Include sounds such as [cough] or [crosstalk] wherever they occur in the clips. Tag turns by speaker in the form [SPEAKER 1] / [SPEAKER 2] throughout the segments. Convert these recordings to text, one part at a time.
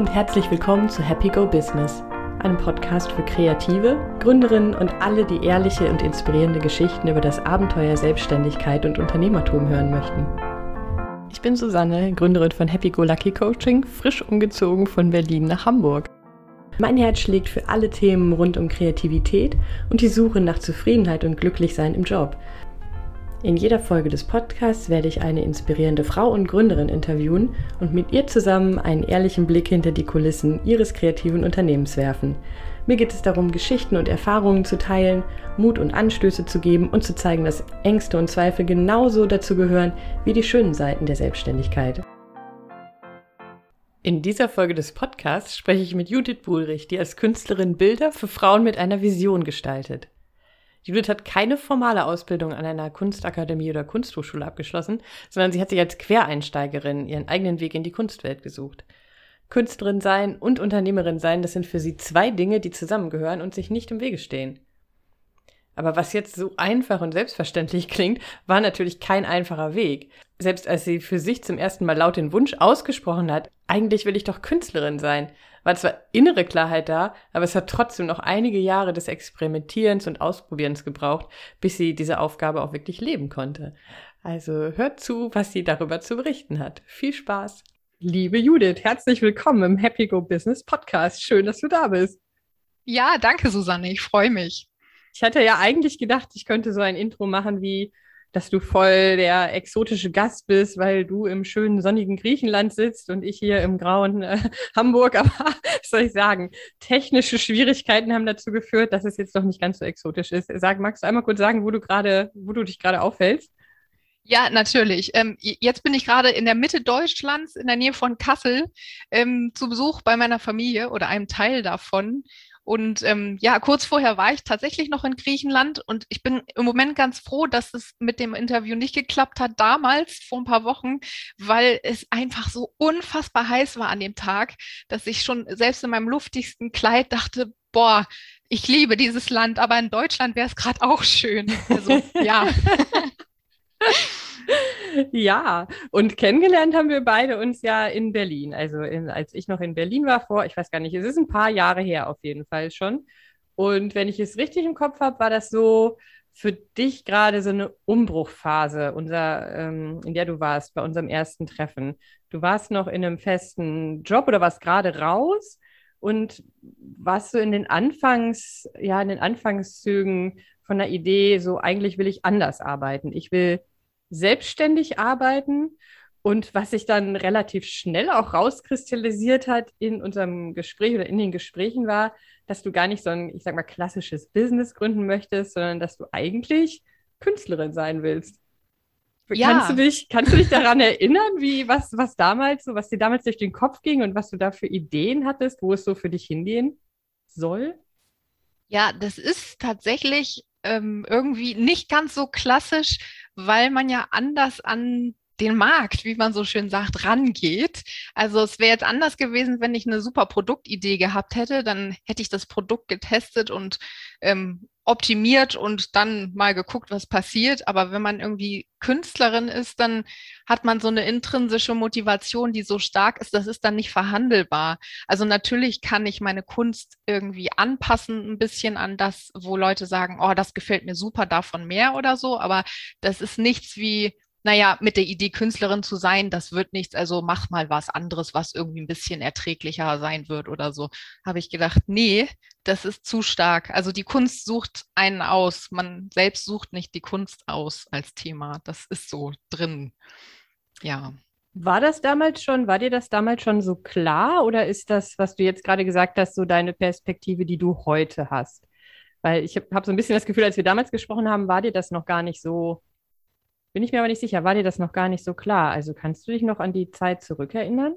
[SPEAKER 1] und herzlich willkommen zu Happy Go Business, einem Podcast für Kreative, Gründerinnen und alle, die ehrliche und inspirierende Geschichten über das Abenteuer Selbstständigkeit und Unternehmertum hören möchten. Ich bin Susanne, Gründerin von Happy Go Lucky Coaching, frisch umgezogen von Berlin nach Hamburg. Mein Herz schlägt für alle Themen rund um Kreativität und die Suche nach Zufriedenheit und Glücklichsein im Job. In jeder Folge des Podcasts werde ich eine inspirierende Frau und Gründerin interviewen und mit ihr zusammen einen ehrlichen Blick hinter die Kulissen ihres kreativen Unternehmens werfen. Mir geht es darum, Geschichten und Erfahrungen zu teilen, Mut und Anstöße zu geben und zu zeigen, dass Ängste und Zweifel genauso dazu gehören wie die schönen Seiten der Selbstständigkeit. In dieser Folge des Podcasts spreche ich mit Judith Buhlrich, die als Künstlerin Bilder für Frauen mit einer Vision gestaltet. Judith hat keine formale Ausbildung an einer Kunstakademie oder Kunsthochschule abgeschlossen, sondern sie hat sich als Quereinsteigerin ihren eigenen Weg in die Kunstwelt gesucht. Künstlerin sein und Unternehmerin sein, das sind für sie zwei Dinge, die zusammengehören und sich nicht im Wege stehen. Aber was jetzt so einfach und selbstverständlich [laughs] klingt, war natürlich kein einfacher Weg. Selbst als sie für sich zum ersten Mal laut den Wunsch ausgesprochen hat, eigentlich will ich doch Künstlerin sein, war zwar innere Klarheit da, aber es hat trotzdem noch einige Jahre des Experimentierens und Ausprobierens gebraucht, bis sie diese Aufgabe auch wirklich leben konnte. Also hört zu, was sie darüber zu berichten hat. Viel Spaß! Liebe Judith, herzlich willkommen im Happy Go Business Podcast. Schön, dass du da bist.
[SPEAKER 2] Ja, danke, Susanne. Ich freue mich.
[SPEAKER 1] Ich hatte ja eigentlich gedacht, ich könnte so ein Intro machen wie dass du voll der exotische Gast bist, weil du im schönen sonnigen Griechenland sitzt und ich hier im grauen äh, [laughs] Hamburg. Aber [laughs] was soll ich sagen? Technische Schwierigkeiten haben dazu geführt, dass es jetzt doch nicht ganz so exotisch ist. Sag, magst du einmal kurz sagen, wo du gerade, wo du dich gerade aufhältst?
[SPEAKER 2] Ja, natürlich. Ähm, jetzt bin ich gerade in der Mitte Deutschlands, in der Nähe von Kassel, ähm, zu Besuch bei meiner Familie oder einem Teil davon. Und ähm, ja, kurz vorher war ich tatsächlich noch in Griechenland und ich bin im Moment ganz froh, dass es mit dem Interview nicht geklappt hat damals, vor ein paar Wochen, weil es einfach so unfassbar heiß war an dem Tag, dass ich schon selbst in meinem luftigsten Kleid dachte, boah, ich liebe dieses Land, aber in Deutschland wäre es gerade auch schön. Also ja. [laughs]
[SPEAKER 1] Ja, und kennengelernt haben wir beide uns ja in Berlin. Also in, als ich noch in Berlin war vor, ich weiß gar nicht, es ist ein paar Jahre her auf jeden Fall schon. Und wenn ich es richtig im Kopf habe, war das so für dich gerade so eine Umbruchphase, unser, ähm, in der du warst bei unserem ersten Treffen. Du warst noch in einem festen Job oder warst gerade raus und warst so in den Anfangs, ja, in den Anfangszügen von der Idee, so eigentlich will ich anders arbeiten. Ich will selbstständig arbeiten. Und was sich dann relativ schnell auch rauskristallisiert hat in unserem Gespräch oder in den Gesprächen war, dass du gar nicht so ein, ich sag mal, klassisches Business gründen möchtest, sondern dass du eigentlich Künstlerin sein willst. Ja. Kannst du dich, kannst du dich daran [laughs] erinnern, wie, was, was damals so, was dir damals durch den Kopf ging und was du da für Ideen hattest, wo es so für dich hingehen soll?
[SPEAKER 2] Ja, das ist tatsächlich ähm, irgendwie nicht ganz so klassisch, weil man ja anders an den Markt, wie man so schön sagt, rangeht. Also es wäre jetzt anders gewesen, wenn ich eine super Produktidee gehabt hätte, dann hätte ich das Produkt getestet und ähm, optimiert und dann mal geguckt, was passiert. Aber wenn man irgendwie Künstlerin ist, dann hat man so eine intrinsische Motivation, die so stark ist, das ist dann nicht verhandelbar. Also natürlich kann ich meine Kunst irgendwie anpassen, ein bisschen an das, wo Leute sagen, oh, das gefällt mir super, davon mehr oder so. Aber das ist nichts wie naja, mit der Idee, Künstlerin zu sein, das wird nichts, also mach mal was anderes, was irgendwie ein bisschen erträglicher sein wird oder so. Habe ich gedacht, nee, das ist zu stark. Also die Kunst sucht einen aus. Man selbst sucht nicht die Kunst aus als Thema. Das ist so drin. Ja.
[SPEAKER 1] War das damals schon, war dir das damals schon so klar oder ist das, was du jetzt gerade gesagt hast, so deine Perspektive, die du heute hast? Weil ich habe hab so ein bisschen das Gefühl, als wir damals gesprochen haben, war dir das noch gar nicht so bin ich mir aber nicht sicher, war dir das noch gar nicht so klar? Also kannst du dich noch an die Zeit zurückerinnern?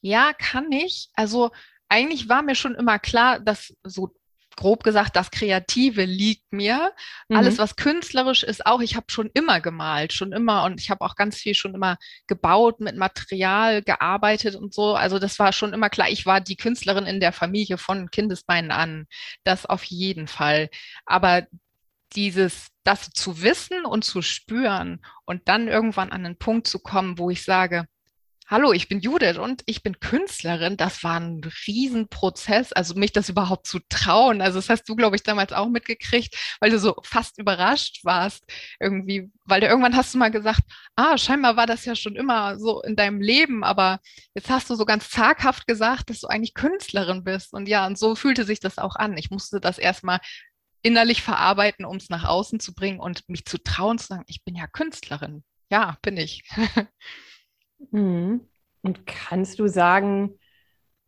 [SPEAKER 2] Ja, kann ich. Also eigentlich war mir schon immer klar, dass so grob gesagt, das Kreative liegt mir. Mhm. Alles, was künstlerisch ist, auch. Ich habe schon immer gemalt, schon immer. Und ich habe auch ganz viel schon immer gebaut, mit Material gearbeitet und so. Also das war schon immer klar. Ich war die Künstlerin in der Familie von Kindesbeinen an. Das auf jeden Fall. Aber dieses, das zu wissen und zu spüren und dann irgendwann an einen Punkt zu kommen, wo ich sage, hallo, ich bin Judith und ich bin Künstlerin. Das war ein Riesenprozess, also mich das überhaupt zu trauen. Also das hast du, glaube ich, damals auch mitgekriegt, weil du so fast überrascht warst irgendwie, weil du irgendwann hast du mal gesagt, ah, scheinbar war das ja schon immer so in deinem Leben, aber jetzt hast du so ganz zaghaft gesagt, dass du eigentlich Künstlerin bist. Und ja, und so fühlte sich das auch an. Ich musste das erstmal innerlich verarbeiten, um es nach außen zu bringen und mich zu trauen, zu sagen, ich bin ja Künstlerin. Ja, bin ich. [laughs]
[SPEAKER 1] Mhm. Und kannst du sagen,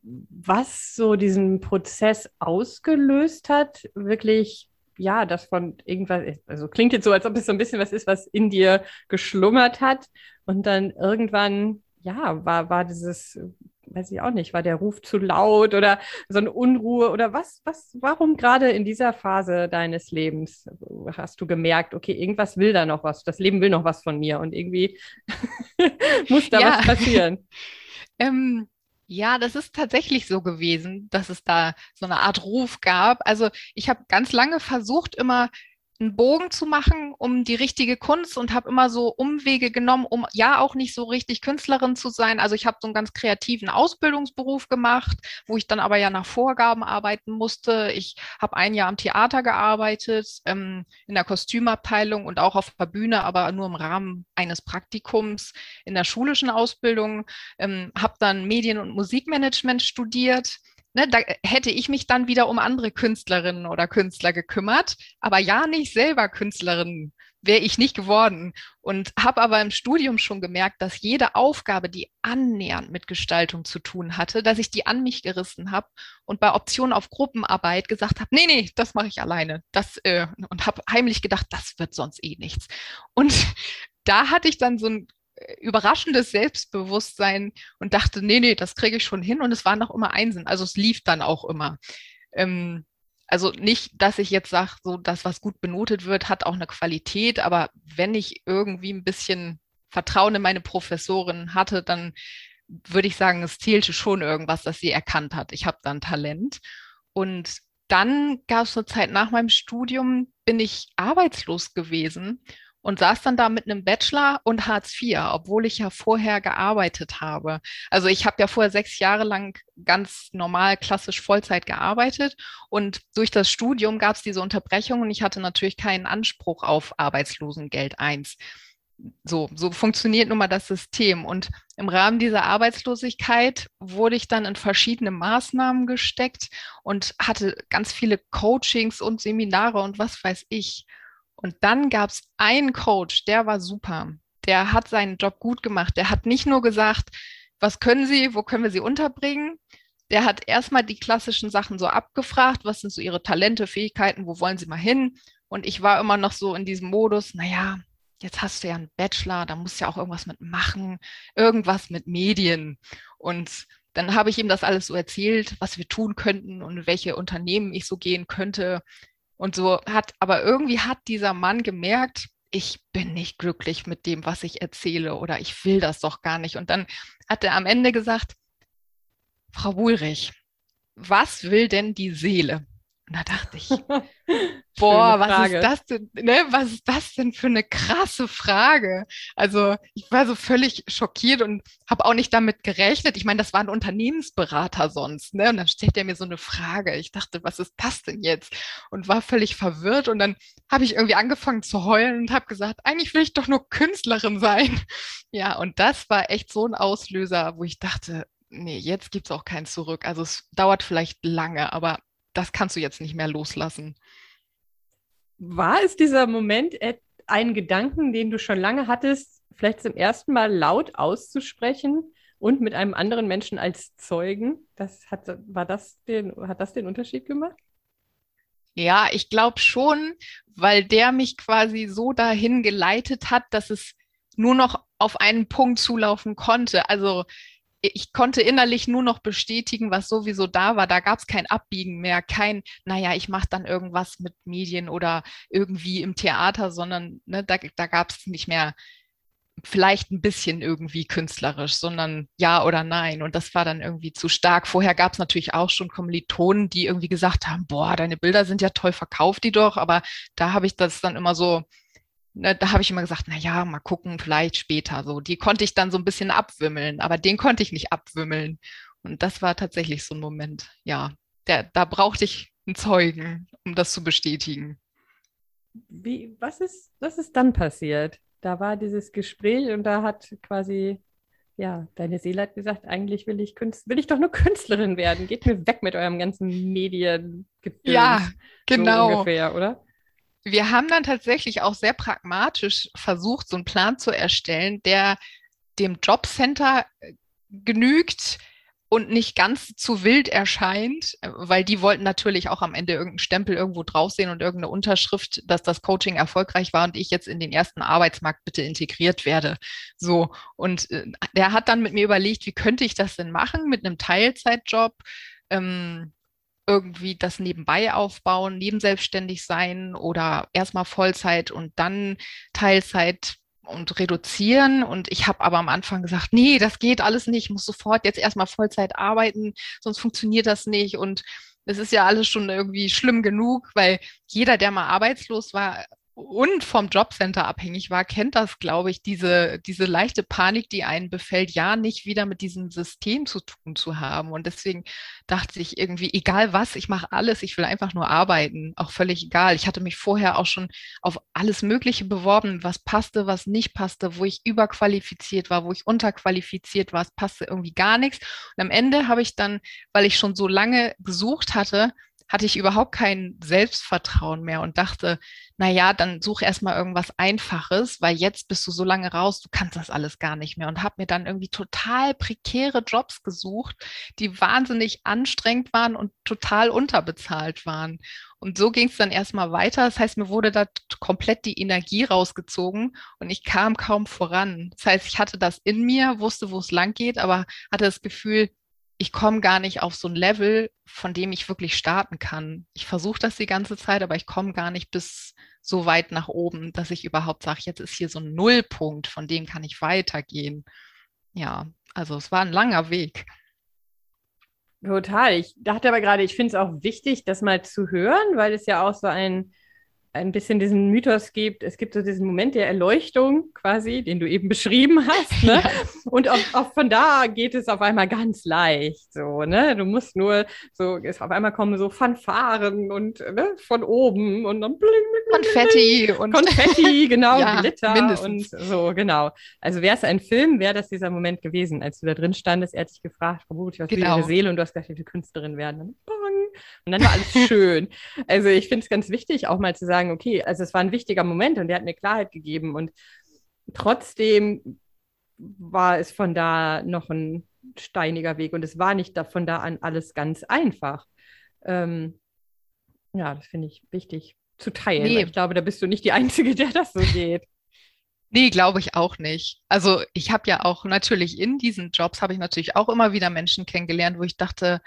[SPEAKER 1] was so diesen Prozess ausgelöst hat? Wirklich, ja, das von irgendwas, also klingt jetzt so, als ob es so ein bisschen was ist, was in dir geschlummert hat und dann irgendwann, ja, war, war dieses weiß ich auch nicht, war der Ruf zu laut oder so eine Unruhe oder was, was, warum gerade in dieser Phase deines Lebens hast du gemerkt, okay, irgendwas will da noch was, das Leben will noch was von mir und irgendwie [laughs] muss da ja. was passieren? [laughs]
[SPEAKER 2] ähm, ja, das ist tatsächlich so gewesen, dass es da so eine Art Ruf gab. Also ich habe ganz lange versucht, immer einen Bogen zu machen um die richtige Kunst und habe immer so Umwege genommen, um ja auch nicht so richtig Künstlerin zu sein. Also ich habe so einen ganz kreativen Ausbildungsberuf gemacht, wo ich dann aber ja nach Vorgaben arbeiten musste. Ich habe ein Jahr am Theater gearbeitet, ähm, in der Kostümabteilung und auch auf der Bühne, aber nur im Rahmen eines Praktikums in der schulischen Ausbildung. Ähm, habe dann Medien- und Musikmanagement studiert ne, da hätte ich mich dann wieder um andere Künstlerinnen oder Künstler gekümmert, aber ja nicht selber Künstlerin wäre ich nicht geworden und habe aber im Studium schon gemerkt, dass jede Aufgabe, die annähernd mit Gestaltung zu tun hatte, dass ich die an mich gerissen habe und bei Optionen auf Gruppenarbeit gesagt habe, nee, nee, das mache ich alleine. Das äh, und habe heimlich gedacht, das wird sonst eh nichts. Und [laughs] da hatte ich dann so ein überraschendes Selbstbewusstsein und dachte, nee, nee, das kriege ich schon hin. Und es war noch immer Einsen. Also es lief dann auch immer. Ähm, also nicht, dass ich jetzt sage, so das, was gut benotet wird, hat auch eine Qualität, aber wenn ich irgendwie ein bisschen Vertrauen in meine Professorin hatte, dann würde ich sagen, es zählte schon irgendwas, das sie erkannt hat. Ich habe dann Talent. Und dann gab es eine Zeit nach meinem Studium, bin ich arbeitslos gewesen und saß dann da mit einem Bachelor und Hartz IV, obwohl ich ja vorher gearbeitet habe. Also ich habe ja vorher sechs Jahre lang ganz normal klassisch Vollzeit gearbeitet und durch das Studium gab es diese Unterbrechung und ich hatte natürlich keinen Anspruch auf Arbeitslosengeld 1. So, so funktioniert nun mal das System. Und im Rahmen dieser Arbeitslosigkeit wurde ich dann in verschiedene Maßnahmen gesteckt und hatte ganz viele Coachings und Seminare und was weiß ich. Und dann gab es einen Coach, der war super. Der hat seinen Job gut gemacht. Der hat nicht nur gesagt, was können Sie, wo können wir Sie unterbringen? Der hat erstmal die klassischen Sachen so abgefragt, was sind so Ihre Talente, Fähigkeiten, wo wollen Sie mal hin? Und ich war immer noch so in diesem Modus, naja, jetzt hast du ja einen Bachelor, da musst du ja auch irgendwas mit machen, irgendwas mit Medien. Und dann habe ich ihm das alles so erzählt, was wir tun könnten und welche Unternehmen ich so gehen könnte. Und so hat, aber irgendwie hat dieser Mann gemerkt, ich bin nicht glücklich mit dem, was ich erzähle oder ich will das doch gar nicht. Und dann hat er am Ende gesagt, Frau Bullrich, was will denn die Seele? Und da dachte ich, [laughs] boah, was ist das denn, ne? Was ist das denn für eine krasse Frage? Also ich war so völlig schockiert und habe auch nicht damit gerechnet. Ich meine, das war ein Unternehmensberater sonst, ne? Und dann stellt er mir so eine Frage. Ich dachte, was ist das denn jetzt? Und war völlig verwirrt. Und dann habe ich irgendwie angefangen zu heulen und habe gesagt, eigentlich will ich doch nur Künstlerin sein. [laughs] Ja, und das war echt so ein Auslöser, wo ich dachte, nee, jetzt gibt es auch kein Zurück. Also es dauert vielleicht lange, aber das kannst du jetzt nicht mehr loslassen.
[SPEAKER 1] War es dieser Moment ein Gedanken, den du schon lange hattest, vielleicht zum ersten Mal laut auszusprechen und mit einem anderen Menschen als Zeugen? Das hat, war das den, hat das den Unterschied gemacht?
[SPEAKER 2] Ja, ich glaube schon, weil der mich quasi so dahin geleitet hat, dass es nur noch auf einen Punkt zulaufen konnte. Also ich konnte innerlich nur noch bestätigen, was sowieso da war. Da gab es kein Abbiegen mehr, kein, naja, ich mache dann irgendwas mit Medien oder irgendwie im Theater, sondern ne, da, da gab es nicht mehr vielleicht ein bisschen irgendwie künstlerisch, sondern ja oder nein. Und das war dann irgendwie zu stark. Vorher gab es natürlich auch schon Kommilitonen, die irgendwie gesagt haben, boah, deine Bilder sind ja toll, verkauft die doch. Aber da habe ich das dann immer so ne, da habe ich immer gesagt, na ja, mal gucken, vielleicht später. So, die konnte ich dann so ein bisschen abwimmeln, aber den konnte ich nicht abwimmeln. Und das war tatsächlich so ein Moment. Ja, der, da brauchte ich einen Zeugen, um das zu bestätigen.
[SPEAKER 1] Wie, was ist, was ist dann passiert? Da war dieses Gespräch und da hat quasi ja, deine Seele hat gesagt, eigentlich will ich, Künst will ich doch nur Künstlerin werden. Geht mir weg mit eurem ganzen Medien.
[SPEAKER 2] Ja, genau.
[SPEAKER 1] So ungefähr, oder?
[SPEAKER 2] Wir haben dann tatsächlich auch sehr pragmatisch versucht, so einen Plan zu erstellen, der dem Jobcenter äh, genügt, und nicht ganz zu wild erscheint, weil die wollten natürlich auch am Ende irgendeinen Stempel irgendwo drauf sehen und irgendeine Unterschrift, dass das Coaching erfolgreich war und ich jetzt in den ersten Arbeitsmarkt bitte integriert werde. So. Und äh, der hat dann mit mir überlegt, wie könnte ich das denn machen mit einem Teilzeitjob? Ähm, irgendwie das nebenbei aufbauen, nebenselbstständig sein oder erstmal Vollzeit und dann Teilzeit und reduzieren. Und ich habe aber am Anfang gesagt, nee, das geht alles nicht, ich muss sofort jetzt erstmal Vollzeit arbeiten, sonst funktioniert das nicht. Und es ist ja alles schon irgendwie schlimm genug, weil jeder, der mal arbeitslos war, und vom Jobcenter abhängig war, kennt das, glaube ich, diese, diese leichte Panik, die einen befällt, ja nicht wieder mit diesem System zu tun zu haben. Und deswegen dachte ich irgendwie, egal was, ich mache alles, ich will einfach nur arbeiten, auch völlig egal. Ich hatte mich vorher auch schon auf alles Mögliche beworben, was passte, was nicht passte, wo ich überqualifiziert war, wo ich unterqualifiziert war, es passte irgendwie gar nichts. Und am Ende habe ich dann, weil ich schon so lange gesucht hatte, hatte ich überhaupt kein Selbstvertrauen mehr und dachte, na ja, dann such erstmal irgendwas Einfaches, weil jetzt bist du so lange raus, du kannst das alles gar nicht mehr und habe mir dann irgendwie total prekäre Jobs gesucht, die wahnsinnig anstrengend waren und total unterbezahlt waren. Und so ging es dann erstmal weiter. Das heißt, mir wurde da komplett die Energie rausgezogen und ich kam kaum voran. Das heißt, ich hatte das in mir, wusste, wo es lang geht, aber hatte das Gefühl, ich komme gar nicht auf so ein Level, von dem ich wirklich starten kann. Ich versuche das die ganze Zeit, aber ich komme gar nicht bis so weit nach oben, dass ich überhaupt sage, jetzt ist hier so ein Nullpunkt, von dem kann ich weitergehen. Ja, also es war ein langer Weg.
[SPEAKER 1] Total. Ich dachte aber gerade, ich finde es auch wichtig, das mal zu hören, weil es ja auch so ein ein bisschen diesen Mythos gibt, es gibt so diesen Moment der Erleuchtung quasi, den du eben beschrieben hast. Ne? Ja. Und auch, auch, von da geht es auf einmal ganz leicht. So, ne? Du musst nur so, es auf einmal kommen so Fanfaren und ne, von oben und dann bling,
[SPEAKER 2] bling, bling, Konfetti und
[SPEAKER 1] Konfetti, [laughs] genau, ja, Glitter mindestens. und so, genau. Also wäre es ein Film, wäre das dieser Moment gewesen, als du da drin standest, er hat dich gefragt, Frau Buch, was genau. will Seele und du hast gesagt, ich will Künstlerin werden. Und, bang, und dann war alles schön. Also ich finde es ganz wichtig, auch mal zu sagen, okay, also es war ein wichtiger Moment und der hat mir Klarheit gegeben und trotzdem war es von da noch ein steiniger Weg und es war nicht von da an alles ganz einfach. Ähm, ja, das finde ich wichtig zu teilen. Nee. Ich glaube, da bist du nicht die Einzige, der das so geht.
[SPEAKER 2] Nee, glaube ich auch nicht. Also ich habe ja auch natürlich in diesen Jobs, habe ich natürlich auch immer wieder Menschen kennengelernt, wo ich dachte,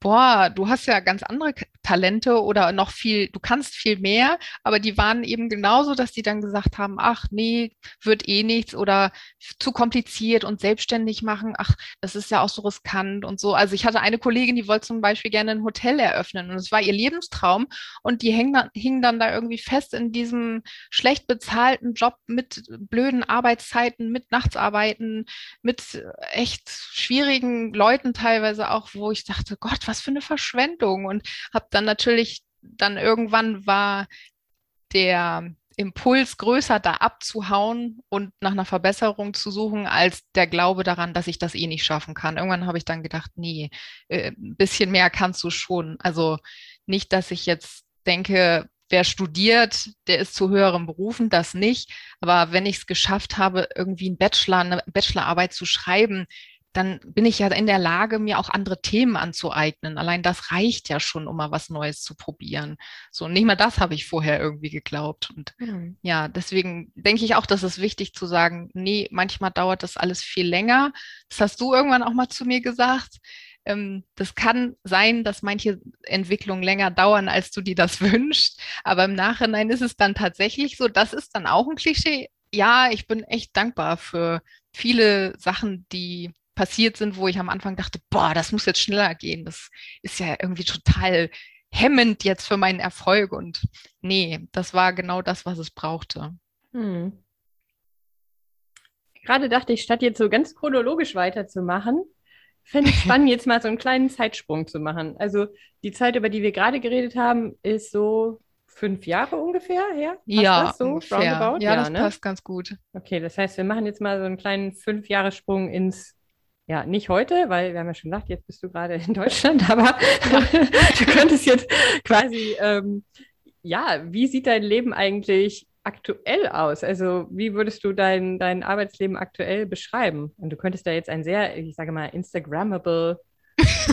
[SPEAKER 2] boah, du hast ja ganz andere Talente oder noch viel, du kannst viel mehr, aber die waren eben genauso, dass die dann gesagt haben, ach nee, wird eh nichts oder zu kompliziert und selbstständig machen, ach, das ist ja auch so riskant und so. Also ich hatte eine Kollegin, die wollte zum Beispiel gerne ein Hotel eröffnen und es war ihr Lebenstraum und die hing dann, hing dann da irgendwie fest in diesem schlecht bezahlten Job mit blöden Arbeitszeiten, mit Nachtsarbeiten, mit echt schwierigen Leuten teilweise auch, wo ich dachte, Gott, was für eine Verschwendung. Und habe dann natürlich, dann irgendwann war der Impuls größer, da abzuhauen und nach einer Verbesserung zu suchen, als der Glaube daran, dass ich das eh nicht schaffen kann. Irgendwann habe ich dann gedacht, nee, äh, ein bisschen mehr kannst du schon. Also nicht, dass ich jetzt denke, wer studiert, der ist zu höheren Berufen, das nicht. Aber wenn ich es geschafft habe, irgendwie einen Bachelor, eine Bachelorarbeit zu schreiben, dann bin ich ja in der Lage, mir auch andere Themen anzueignen. Allein das reicht ja schon, um mal was Neues zu probieren. So, nicht mal das habe ich vorher irgendwie geglaubt. Und mhm. ja, deswegen denke ich auch, dass es wichtig zu sagen, nee, manchmal dauert das alles viel länger. Das hast du irgendwann auch mal zu mir gesagt. Ähm, das kann sein, dass manche Entwicklungen länger dauern, als du dir das [laughs] wünschst. Aber im Nachhinein ist es dann tatsächlich so, das ist dann auch ein Klischee. Ja, ich bin echt dankbar für viele Sachen, die passiert sind, wo ich am Anfang dachte, boah, das muss jetzt schneller gehen. Das ist ja irgendwie total hemmend jetzt für meinen Erfolg. Und nee, das war genau das, was es brauchte.
[SPEAKER 1] Hm. Gerade dachte ich, statt jetzt so ganz chronologisch weiterzumachen, fände ich [laughs] spannend, jetzt mal so einen kleinen Zeitsprung zu machen. Also die Zeit, über die wir gerade geredet haben, ist so fünf Jahre ungefähr her? Passt
[SPEAKER 2] Ja,
[SPEAKER 1] das so?
[SPEAKER 2] ungefähr.
[SPEAKER 1] Roundabout?
[SPEAKER 2] Ja, das
[SPEAKER 1] ne?
[SPEAKER 2] passt ganz gut.
[SPEAKER 1] Okay, das heißt, wir machen jetzt mal so einen kleinen Fünf-Jahres-Sprung ins, ja, nicht heute, weil wir haben ja schon gesagt, jetzt bist du gerade in Deutschland, [laughs] aber du könntest jetzt quasi, ähm, ja, wie sieht dein Leben eigentlich aktuell aus? Also, wie würdest du dein, dein Arbeitsleben aktuell beschreiben? Und du könntest da jetzt ein sehr, ich sage mal, Instagrammable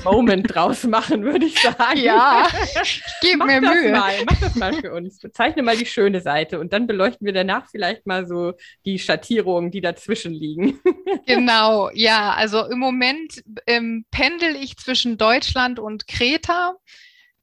[SPEAKER 1] Moment draus machen, würde ich sagen.
[SPEAKER 2] Ja, [laughs] ich gebe
[SPEAKER 1] Mach
[SPEAKER 2] mir Mühe.
[SPEAKER 1] mal, mach das mal für uns. Bezeichne mal die schöne Seite und dann beleuchten wir danach vielleicht mal so die Schattierungen, die dazwischen liegen. [laughs]
[SPEAKER 2] Genau, ja, also im Moment ähm, pendel ich zwischen Deutschland und Kreta.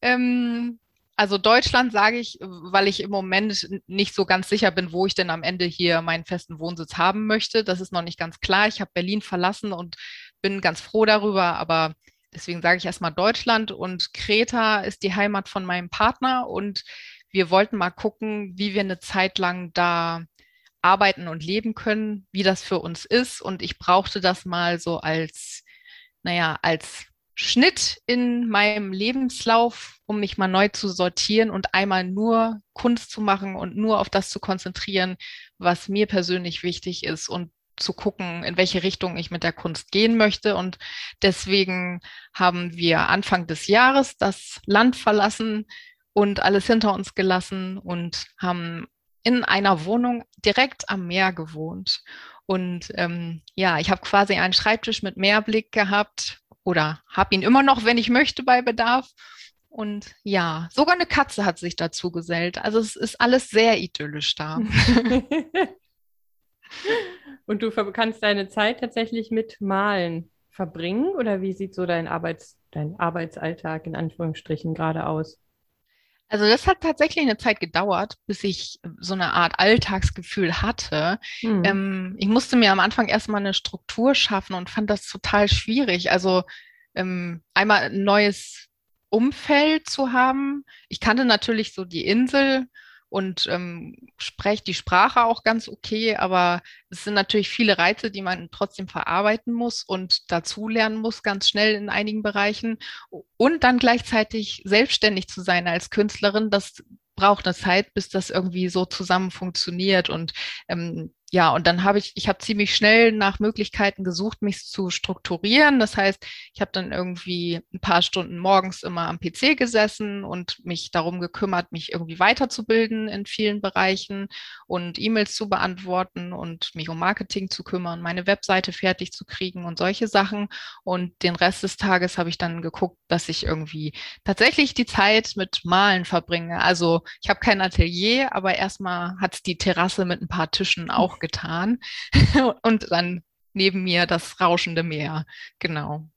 [SPEAKER 2] Ähm, also Deutschland sage ich, weil ich im Moment nicht so ganz sicher bin, wo ich denn am Ende hier meinen festen Wohnsitz haben möchte. Das ist noch nicht ganz klar. Ich habe Berlin verlassen und bin ganz froh darüber, aber deswegen sage ich erstmal Deutschland und Kreta ist die Heimat von meinem Partner und wir wollten mal gucken, wie wir eine Zeit lang da arbeiten und leben können, wie das für uns ist. Und ich brauchte das mal so als, naja, als Schnitt in meinem Lebenslauf, um mich mal neu zu sortieren und einmal nur Kunst zu machen und nur auf das zu konzentrieren, was mir persönlich wichtig ist und zu gucken, in welche Richtung ich mit der Kunst gehen möchte. Und deswegen haben wir Anfang des Jahres das Land verlassen und alles hinter uns gelassen und haben in einer Wohnung direkt am Meer gewohnt. Und ähm, ja, ich habe quasi einen Schreibtisch mit Meerblick gehabt oder habe ihn immer noch, wenn ich möchte, bei Bedarf. Und ja, sogar eine Katze hat sich dazu gesellt. Also es ist alles sehr idyllisch da. [laughs] [laughs]
[SPEAKER 1] Und du kannst deine Zeit tatsächlich mit Malen verbringen? Oder wie sieht so dein Arbeits, dein Arbeitsalltag in Anführungsstrichen gerade aus?
[SPEAKER 2] Also das hat tatsächlich eine Zeit gedauert, bis ich so eine Art Alltagsgefühl hatte.
[SPEAKER 1] Hm.
[SPEAKER 2] Ähm, ich musste mir am Anfang erstmal eine Struktur schaffen und fand das total schwierig. Also ähm, einmal ein neues Umfeld zu haben. Ich kannte natürlich so die Insel und ähm, spreche die Sprache auch ganz okay, aber es sind natürlich viele Reize, die man trotzdem verarbeiten muss und dazulernen muss, ganz schnell in einigen Bereichen. Und dann gleichzeitig selbstständig zu sein als Künstlerin, das braucht eine Zeit, bis das irgendwie so zusammen funktioniert. Und ähm, ja, und dann habe ich, ich habe ziemlich schnell nach Möglichkeiten gesucht, mich zu strukturieren. Das heißt, ich habe dann irgendwie ein paar Stunden morgens immer am PC gesessen und mich darum gekümmert, mich irgendwie weiterzubilden in vielen Bereichen und E-Mails zu beantworten und mich um Marketing zu kümmern, meine Webseite fertig zu kriegen und solche Sachen. Und den Rest des Tages habe ich dann geguckt, dass ich irgendwie tatsächlich die Zeit mit Malen verbringe. Also ich habe kein Atelier, aber erstmal hat es die Terrasse mit ein paar Tischen auch getan. [laughs] Und dann neben mir das rauschende Meer. Genau.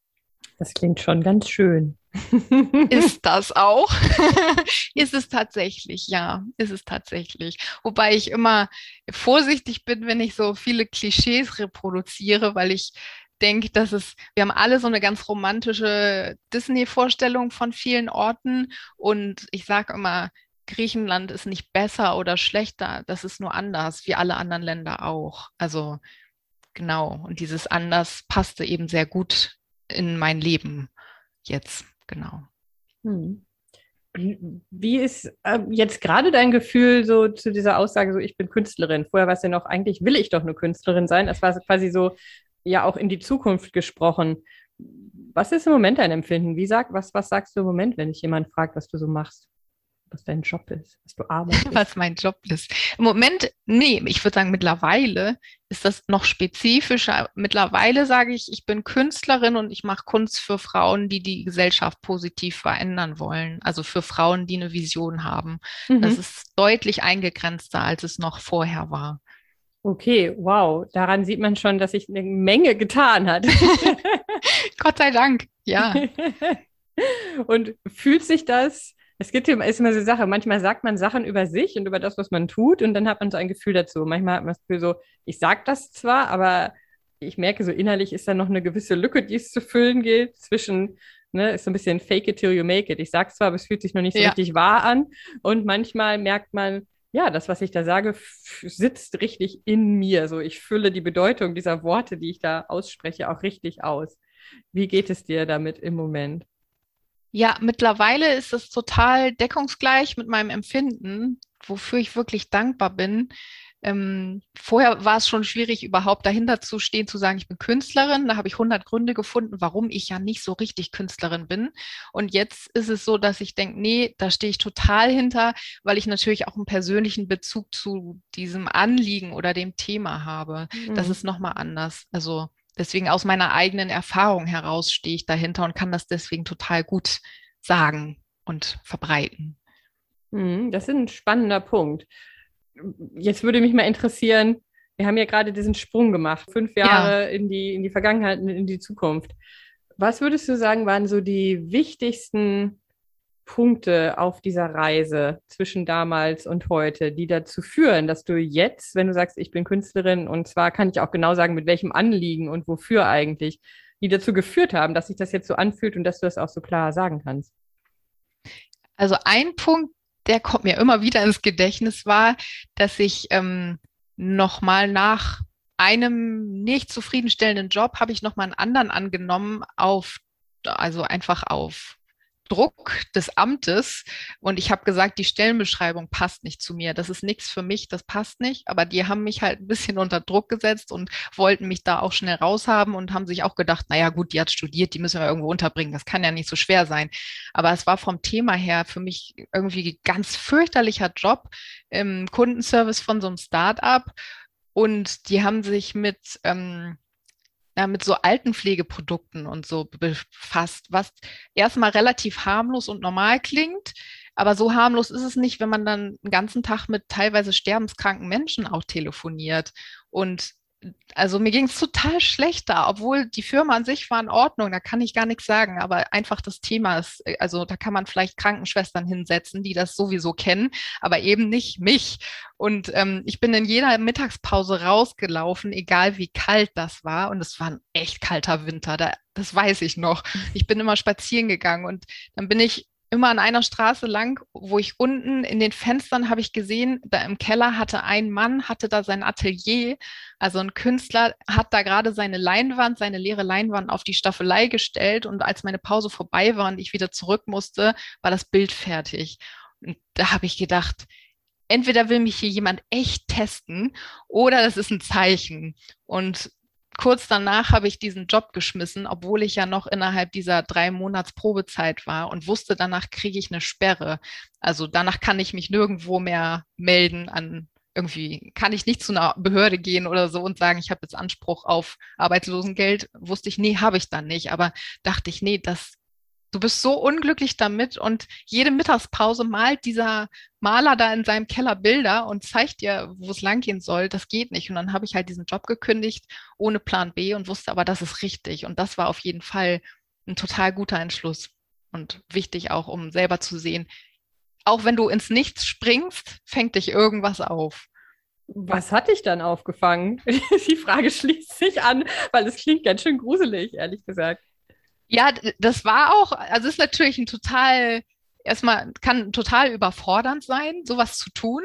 [SPEAKER 1] Das klingt schon ganz schön. [laughs]
[SPEAKER 2] Ist das auch? [laughs] Ist es tatsächlich, ja, ist es tatsächlich. Wobei ich immer vorsichtig bin, wenn ich so viele Klischees reproduziere, weil ich denke, dass es, wir haben alle so eine ganz romantische Disney-Vorstellung von vielen Orten und ich sage immer, Griechenland ist nicht besser oder schlechter, das ist nur anders, wie alle anderen Länder auch. Also genau, und dieses anders passte eben sehr gut in mein Leben jetzt, genau.
[SPEAKER 1] Hm. Wie ist äh, jetzt gerade dein Gefühl so zu dieser Aussage, so ich bin Künstlerin? Vorher war es ja noch, eigentlich will ich doch eine Künstlerin sein. Das war quasi so ja auch in die Zukunft gesprochen. Was ist im Moment dein Empfinden? Wie sag, was, was sagst du im Moment, wenn dich jemand fragt, was du so machst? Was dein Job ist, was du [laughs] arbeitest?
[SPEAKER 2] was mein Job ist. Im Moment, nee, ich würde sagen, mittlerweile ist das noch spezifischer. Mittlerweile sage ich, ich bin Künstlerin und ich mache Kunst für Frauen, die die Gesellschaft positiv verändern wollen. Also für Frauen, die eine Vision haben.
[SPEAKER 1] Mhm.
[SPEAKER 2] Das ist deutlich eingegrenzter, als es noch vorher war.
[SPEAKER 1] Okay, wow. Daran sieht man schon, dass sich eine Menge getan hat. [laughs]
[SPEAKER 2] Gott sei Dank, ja. [laughs]
[SPEAKER 1] Und fühlt sich das, es gibt immer, ist immer so eine Sache, manchmal sagt man Sachen über sich und über das, was man tut, und dann hat man so ein Gefühl dazu. Manchmal hat man das Gefühl so, ich sage das zwar, aber ich merke so innerlich ist da noch eine gewisse Lücke, die es zu füllen gilt zwischen, ne, ist so ein bisschen fake it till you make it. Ich sage zwar, aber es fühlt sich noch nicht so
[SPEAKER 2] Ja.
[SPEAKER 1] richtig wahr an. Und manchmal merkt man, ja, das, was ich da sage, sitzt richtig in mir. So, ich fülle die Bedeutung dieser Worte, die ich da ausspreche, auch richtig aus. Wie geht es dir damit im Moment?
[SPEAKER 2] Ja, mittlerweile ist es total deckungsgleich mit meinem Empfinden, wofür ich wirklich dankbar bin. Ähm, vorher war es schon schwierig, überhaupt dahinter zu stehen, zu sagen, ich bin Künstlerin. Da habe ich 100 Gründe gefunden, warum ich ja nicht so richtig Künstlerin bin. Und jetzt ist es so, dass ich denke, nee, da stehe ich total hinter, weil ich natürlich auch einen persönlichen Bezug zu diesem Anliegen oder dem Thema habe. Mhm. Das ist nochmal anders. Also deswegen aus meiner eigenen Erfahrung heraus stehe ich dahinter und kann das deswegen total gut sagen und verbreiten.
[SPEAKER 1] Mhm, das ist ein spannender Punkt jetzt würde mich mal interessieren, wir haben ja gerade diesen Sprung gemacht, fünf Jahre ja. in, die, in die Vergangenheit, in die Zukunft. Was würdest du sagen, waren so die wichtigsten Punkte auf dieser Reise zwischen damals und heute, die dazu führen, dass du jetzt, wenn du sagst, ich bin Künstlerin, und zwar kann ich auch genau sagen, mit welchem Anliegen und wofür eigentlich, die dazu geführt haben, dass sich das jetzt so anfühlt und dass du das auch so klar sagen kannst?
[SPEAKER 2] Also ein Punkt, der kommt mir immer wieder ins Gedächtnis, war, dass ich ähm, nochmal nach einem nicht zufriedenstellenden Job habe ich nochmal einen anderen angenommen auf, also einfach auf Druck des Amtes und ich habe gesagt, die Stellenbeschreibung passt nicht zu mir. Das ist nichts für mich, das passt nicht. Aber die haben mich halt ein bisschen [laughs] unter Druck gesetzt und wollten mich da auch schnell raushaben und haben sich auch gedacht, naja gut, die hat studiert, die müssen wir irgendwo unterbringen. Das kann ja nicht so schwer sein. Aber es war vom Thema her für mich irgendwie ganz fürchterlicher Job im Kundenservice von so einem Start-up. Und die haben sich mit ähm, ja, mit so Altenpflegeprodukten und so befasst, was erstmal relativ harmlos und normal klingt. Aber so harmlos ist es nicht, wenn man dann den ganzen Tag mit teilweise sterbenskranken Menschen auch telefoniert. Und also mir ging es total schlecht da, obwohl die Firma an sich war in Ordnung, da kann ich gar nichts sagen, aber einfach das Thema ist, äh, also da kann man vielleicht Krankenschwestern hinsetzen, die das sowieso kennen, aber eben nicht mich. Und ähm, ich bin in jeder Mittagspause rausgelaufen, egal wie kalt das war. Und es war ein echt kalter Winter, da, das weiß ich noch. Ich bin immer spazieren gegangen und dann bin ich immer an einer Straße lang, wo ich unten in den Fenstern habe ich gesehen, da im Keller hatte ein Mann, hatte da sein Atelier, also ein Künstler hat da gerade seine Leinwand, seine leere Leinwand auf die Staffelei gestellt und als meine Pause vorbei war und ich wieder zurück musste, war das Bild fertig. Und da habe ich gedacht, entweder will mich hier jemand echt testen oder das ist ein Zeichen. Und kurz danach habe ich diesen Job geschmissen, obwohl ich ja noch innerhalb dieser drei Monats Probezeit war und wusste, danach kriege ich eine Sperre. Also danach kann ich mich nirgendwo mehr melden an irgendwie, kann ich nicht zu einer Behörde gehen oder so und sagen, ich habe jetzt Anspruch auf Arbeitslosengeld. Wusste ich, nee, habe ich dann nicht. Aber dachte ich, nee, das du bist so unglücklich damit und jede Mittagspause malt dieser Maler da in seinem Keller Bilder und zeigt dir, wo es langgehen soll. Das geht nicht. Und dann habe ich halt diesen Job gekündigt ohne Plan B und wusste aber, das ist richtig. Und das war auf jeden Fall ein total guter Entschluss und wichtig auch, um selber zu sehen, auch wenn du ins Nichts springst, fängt dich irgendwas auf.
[SPEAKER 1] Was hat dich dann aufgefangen? [laughs] Die Frage schließt sich an, weil es klingt ganz schön gruselig, ehrlich gesagt.
[SPEAKER 2] Ja, das war auch, also es ist natürlich ein total, erstmal kann total überfordernd sein, sowas zu tun.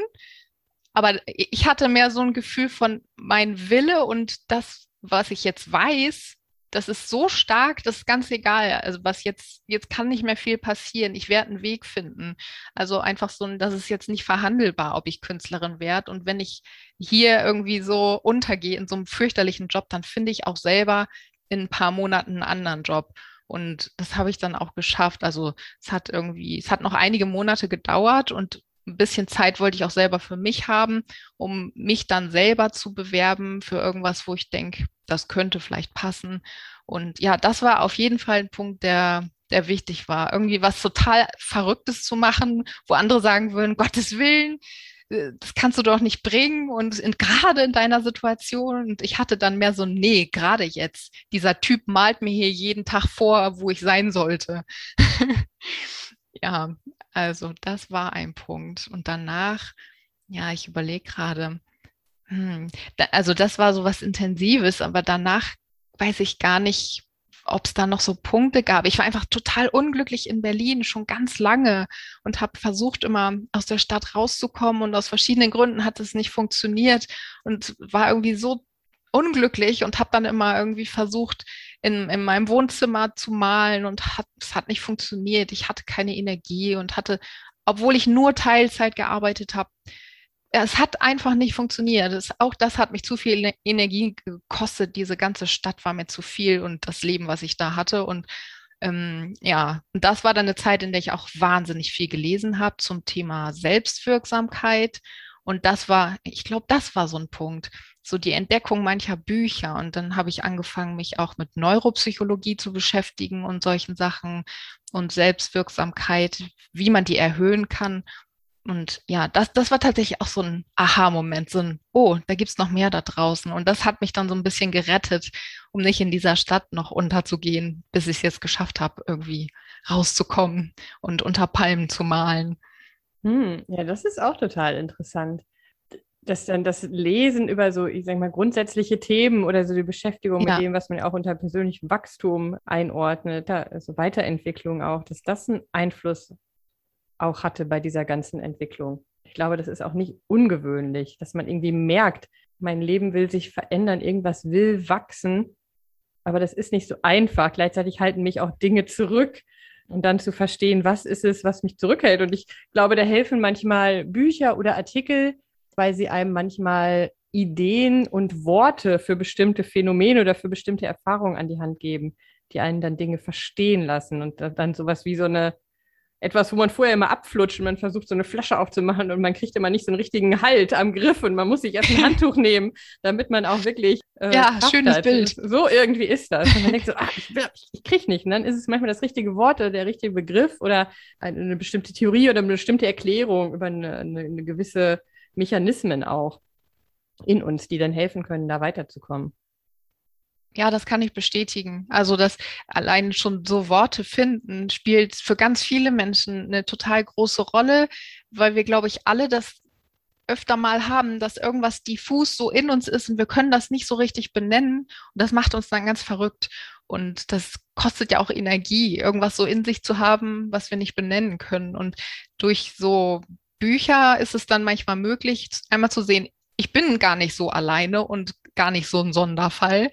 [SPEAKER 2] Aber ich hatte mehr so ein Gefühl von mein Wille und das, was ich jetzt weiß, das ist so stark, das ist ganz egal. Also was jetzt, jetzt kann nicht mehr viel passieren. Ich werde einen Weg finden. Also einfach so, das ist jetzt nicht verhandelbar, ob ich Künstlerin werde. Und wenn ich hier irgendwie so untergehe in so einem fürchterlichen Job, dann finde ich auch selber in ein paar Monaten einen anderen Job. Und das habe ich dann auch geschafft. Also es hat irgendwie, es hat noch einige Monate gedauert und ein bisschen Zeit wollte ich auch selber für mich haben, um mich dann selber zu bewerben für irgendwas, wo ich denke, das könnte vielleicht passen. Und ja, das war auf jeden Fall ein Punkt, der, der wichtig war. Irgendwie was total Verrücktes zu machen, wo andere sagen würden, Gottes Willen, das kannst du doch nicht bringen und in, gerade in deiner Situation. Und ich hatte dann mehr so, nee, gerade jetzt. Dieser Typ malt mir hier jeden Tag vor, wo ich sein sollte. [laughs] ja, also das war ein Punkt. Und danach, ja, ich überlege gerade, hm, da, also das war so was Intensives, aber danach weiß ich gar nicht, ob es da noch so Punkte gab. Ich war einfach total unglücklich in Berlin schon ganz lange und habe versucht, immer aus der Stadt rauszukommen und aus verschiedenen Gründen hat es nicht funktioniert und war irgendwie so unglücklich und habe dann immer irgendwie versucht, in, in meinem Wohnzimmer zu malen und hat, es hat nicht funktioniert. Ich hatte keine Energie und hatte, obwohl ich nur Teilzeit gearbeitet habe, es hat einfach nicht funktioniert. Es, auch das hat mich zu viel Energie gekostet. Diese ganze Stadt war mir zu viel und das Leben, was ich da hatte. Und ähm, ja, und das war dann eine Zeit, in der ich auch wahnsinnig viel gelesen habe zum Thema Selbstwirksamkeit. Und das war, ich glaube, das war so ein Punkt, so die Entdeckung mancher Bücher. Und dann habe ich angefangen, mich auch mit Neuropsychologie zu beschäftigen und solchen Sachen und Selbstwirksamkeit, wie man die erhöhen kann. Und ja, das, das war tatsächlich auch so ein Aha-Moment, so ein, oh, da gibt's noch mehr da draußen. Und das hat mich dann so ein bisschen gerettet, um nicht in dieser Stadt noch unterzugehen, bis ich es jetzt geschafft habe, irgendwie rauszukommen und unter Palmen zu malen.
[SPEAKER 1] Hm, ja, das ist auch total interessant. Dass dann das Lesen über so, ich sag mal, grundsätzliche Themen oder so die Beschäftigung ja. mit dem, was man auch unter persönlichem Wachstum einordnet, also Weiterentwicklung auch, dass das einen Einfluss auch hatte bei dieser ganzen Entwicklung. Ich glaube, das ist auch nicht ungewöhnlich, dass man irgendwie merkt, mein Leben will sich verändern, irgendwas will wachsen, aber das ist nicht so einfach. Gleichzeitig halten mich auch Dinge zurück und dann zu verstehen, was ist es, was mich zurückhält. Und ich glaube, da helfen manchmal Bücher oder Artikel, weil sie einem manchmal Ideen und Worte für bestimmte Phänomene oder für bestimmte Erfahrungen an die Hand geben, die einen dann Dinge verstehen lassen und dann sowas wie so eine etwas, wo man vorher immer abflutscht und man versucht, so eine Flasche aufzumachen und man kriegt immer nicht so einen richtigen Halt am Griff und man muss sich erst ein [laughs] Handtuch nehmen, damit man auch wirklich.
[SPEAKER 2] Äh, ja, Kraft schönes hat. Bild.
[SPEAKER 1] So irgendwie ist das. Und man denkt so, ach, ich, ich kriege nicht. Und dann ist es manchmal das richtige Wort oder der richtige Begriff oder eine, eine bestimmte Theorie oder eine bestimmte Erklärung über eine, eine, eine gewisse Mechanismen auch in uns, die dann helfen können, da weiterzukommen.
[SPEAKER 2] Ja, das kann ich bestätigen. Also das allein schon so Worte finden spielt für ganz viele Menschen eine total große Rolle, weil wir, glaube ich, alle das öfter mal haben, dass irgendwas diffus so in uns ist und wir können das nicht so richtig benennen. Und das macht uns dann ganz verrückt. Und das kostet ja auch Energie, irgendwas so in sich zu haben, was wir nicht benennen können. Und durch so Bücher ist es dann manchmal möglich, einmal zu sehen, ich bin gar nicht so alleine und gar nicht so ein Sonderfall,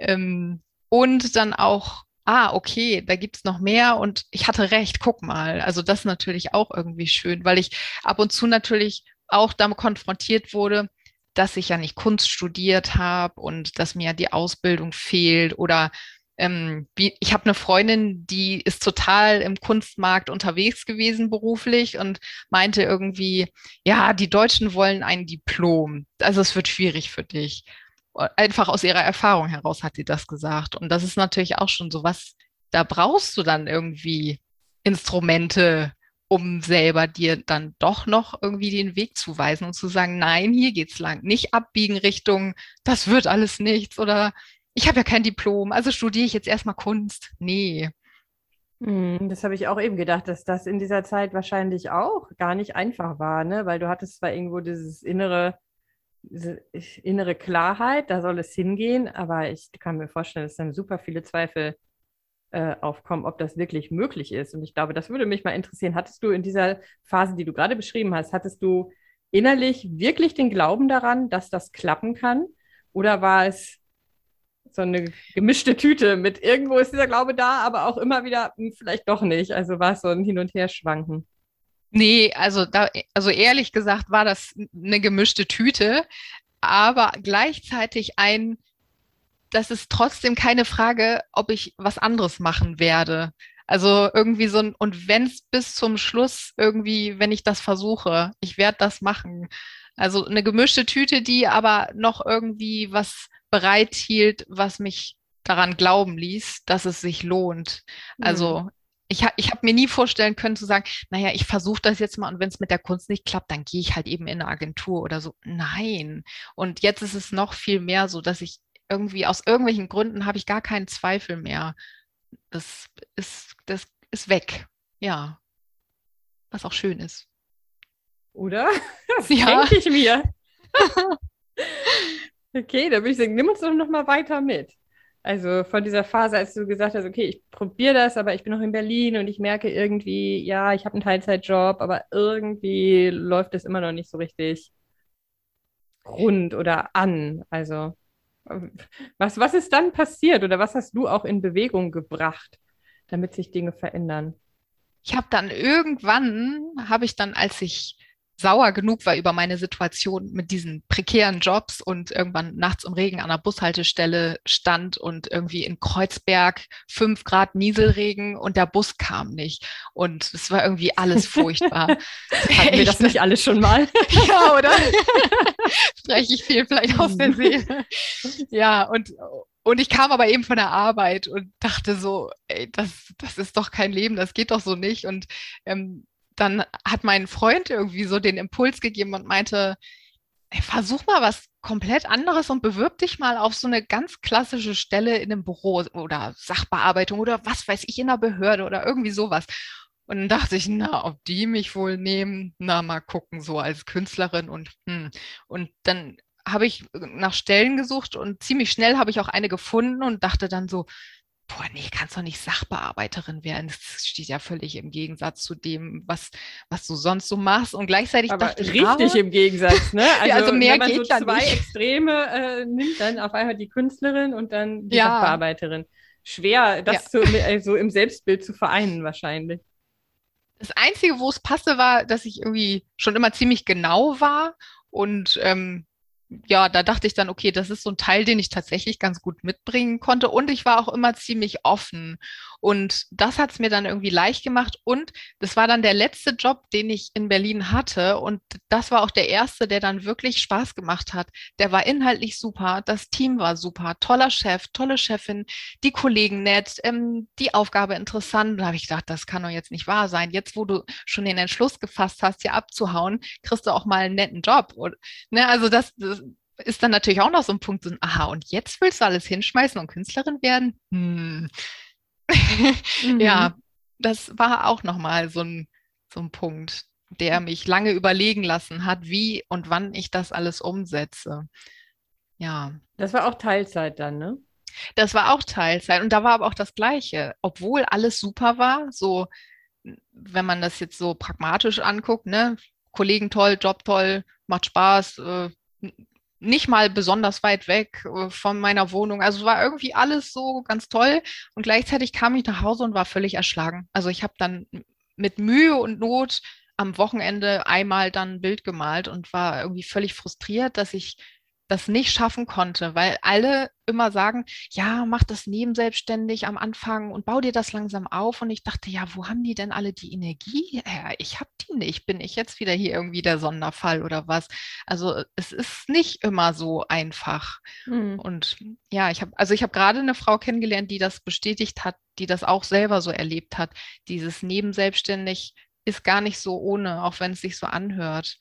[SPEAKER 2] ähm, und dann auch, ah, okay, da gibt's noch mehr und ich hatte recht, guck mal. Also das ist natürlich auch irgendwie schön, weil ich ab und zu natürlich auch damit konfrontiert wurde, dass ich ja nicht Kunst studiert habe und dass mir die Ausbildung fehlt oder ähm, wie, ich habe eine Freundin, die ist total im Kunstmarkt unterwegs gewesen beruflich und meinte irgendwie, ja, die Deutschen wollen ein Diplom. Also es wird schwierig für dich einfach aus ihrer Erfahrung heraus hat sie das gesagt. Und das ist natürlich auch schon so was, da brauchst du dann irgendwie Instrumente, um selber dir dann doch noch irgendwie den Weg zu weisen und zu sagen, nein, hier geht's lang. Nicht abbiegen Richtung, das wird alles nichts oder ich habe ja kein Diplom, also studiere ich jetzt erstmal Kunst. Nee.
[SPEAKER 1] Hm, das habe ich auch eben gedacht, dass das in dieser Zeit wahrscheinlich auch gar nicht einfach war, ne? Weil du hattest zwar irgendwo dieses innere innere Klarheit, da soll es hingehen, aber ich kann mir vorstellen, dass dann super viele Zweifel äh, aufkommen, ob das wirklich möglich ist. Und ich glaube, das würde mich mal interessieren. Hattest du in dieser Phase, die du gerade beschrieben hast, hattest du innerlich wirklich den Glauben daran, dass das klappen kann? Oder war es so eine gemischte Tüte mit irgendwo ist dieser Glaube da, aber auch immer wieder hm, vielleicht doch nicht? Also war es so ein Hin- und Herschwanken?
[SPEAKER 2] Nee, also da, also ehrlich gesagt war das eine gemischte Tüte, aber gleichzeitig ein, das ist trotzdem keine Frage, ob ich was anderes machen werde. Also irgendwie so ein, und wenn es bis zum Schluss irgendwie, wenn ich das versuche, ich werde das machen. Also eine gemischte Tüte, die aber noch irgendwie was bereithielt, was mich daran glauben ließ, dass es sich lohnt. Also mhm ich, ha, ich habe mir nie vorstellen können zu sagen, naja, ich versuche das jetzt mal und wenn es mit der Kunst nicht klappt, dann gehe ich halt eben in eine Agentur oder so. Nein. Und jetzt ist es noch viel mehr so, dass ich irgendwie aus irgendwelchen Gründen habe ich gar keinen Zweifel mehr. Das ist, das ist weg. Ja. Was auch schön ist.
[SPEAKER 1] Oder? [laughs] Das ja. denke ich mir. [laughs] okay, da würde ich sagen, nimm uns doch noch mal weiter mit. Also von dieser Phase, als du gesagt hast, okay, ich probiere das, aber ich bin noch in Berlin und ich merke irgendwie, ja, ich habe einen Teilzeitjob, aber irgendwie läuft es immer noch nicht so richtig rund oder an. Also was, was ist dann passiert oder was hast du auch in Bewegung gebracht, damit sich Dinge verändern?
[SPEAKER 2] Ich habe dann irgendwann, habe ich dann, als ich sauer genug war über meine Situation mit diesen prekären Jobs und irgendwann nachts im Regen an der Bushaltestelle stand und irgendwie in Kreuzberg fünf Grad Nieselregen und der Bus kam nicht. Und es war irgendwie alles [laughs] furchtbar.
[SPEAKER 1] Hatten wir das nicht alles schon mal? [laughs]
[SPEAKER 2] ja, oder? Spreche ich viel vielleicht aus der Seele. Ja, und, und ich kam aber eben von der Arbeit und dachte so, ey, das, das ist doch kein Leben, das geht doch so nicht. Und ähm, dann hat mein Freund irgendwie so den Impuls gegeben und meinte, ey, versuch mal was komplett anderes und bewirb dich mal auf so eine ganz klassische Stelle in einem Büro oder Sachbearbeitung oder was weiß ich in einer Behörde oder irgendwie sowas. Und dann dachte ich, na, ob die mich wohl nehmen, na, mal gucken, so als Künstlerin und hm. Und dann habe ich nach Stellen gesucht und ziemlich schnell habe ich auch eine gefunden und dachte dann so, boah, nee, kannst doch nicht Sachbearbeiterin werden. Das steht ja völlig im Gegensatz zu dem, was, was du sonst so machst. Und gleichzeitig
[SPEAKER 1] Aber
[SPEAKER 2] dachte ich,
[SPEAKER 1] richtig im Gegensatz, ne? [laughs]
[SPEAKER 2] Also, ja, also mehr
[SPEAKER 1] wenn man
[SPEAKER 2] geht
[SPEAKER 1] so
[SPEAKER 2] ja
[SPEAKER 1] zwei
[SPEAKER 2] nicht.
[SPEAKER 1] Extreme äh, nimmt, dann auf einmal die Künstlerin und dann die
[SPEAKER 2] Ja.
[SPEAKER 1] Sachbearbeiterin. Schwer, das so, also im Selbstbild zu vereinen wahrscheinlich.
[SPEAKER 2] Das Einzige, wo es passte, war, dass ich irgendwie schon immer ziemlich genau war und ähm, ja, da dachte ich dann, okay, das ist so ein Teil, den ich tatsächlich ganz gut mitbringen konnte. Und ich war auch immer ziemlich offen. Und das hat es mir dann irgendwie leicht gemacht. Und das war dann der letzte Job, den ich in Berlin hatte. Und das war auch der erste, der dann wirklich Spaß gemacht hat. Der war inhaltlich super, das Team war super, toller Chef, tolle Chefin, die Kollegen nett, ähm, die Aufgabe interessant. Da habe ich gedacht, das kann doch jetzt nicht wahr sein. Jetzt, wo du schon den Entschluss gefasst hast, hier abzuhauen, kriegst du auch mal einen netten Job. Und, ne, also das, das ist dann natürlich auch noch so ein Punkt, so aha, und jetzt willst du alles hinschmeißen und Künstlerin werden? Hm. [laughs]
[SPEAKER 1] Mhm.
[SPEAKER 2] Ja, das war auch nochmal so ein, so ein Punkt, der mich lange überlegen lassen hat, wie und wann ich das alles umsetze. Ja,
[SPEAKER 1] Das war auch Teilzeit dann, ne?
[SPEAKER 2] das war auch Teilzeit und da war aber auch das Gleiche, obwohl alles super war, so wenn man das jetzt so pragmatisch anguckt, ne, Kollegen toll, Job toll, macht Spaß, äh, nicht mal besonders weit weg äh, von meiner Wohnung. Also war irgendwie alles so ganz toll und gleichzeitig kam ich nach Hause und war völlig erschlagen. Also ich habe dann mit Mühe und Not am Wochenende einmal dann ein Bild gemalt und war irgendwie völlig frustriert, dass ich das nicht schaffen konnte, weil alle immer sagen, ja, mach das nebenselbstständig am Anfang und bau dir das langsam auf. Und ich dachte, ja, wo haben die denn alle die Energie her? Ich habe die nicht. Bin ich jetzt wieder hier irgendwie der Sonderfall oder was? Also es ist nicht immer so einfach.
[SPEAKER 1] Mhm.
[SPEAKER 2] Und ja, ich habe, also ich habe gerade eine Frau kennengelernt, die das bestätigt hat, die das auch selber so erlebt hat. Dieses Nebenselbstständig ist gar nicht so ohne, auch wenn es sich so anhört.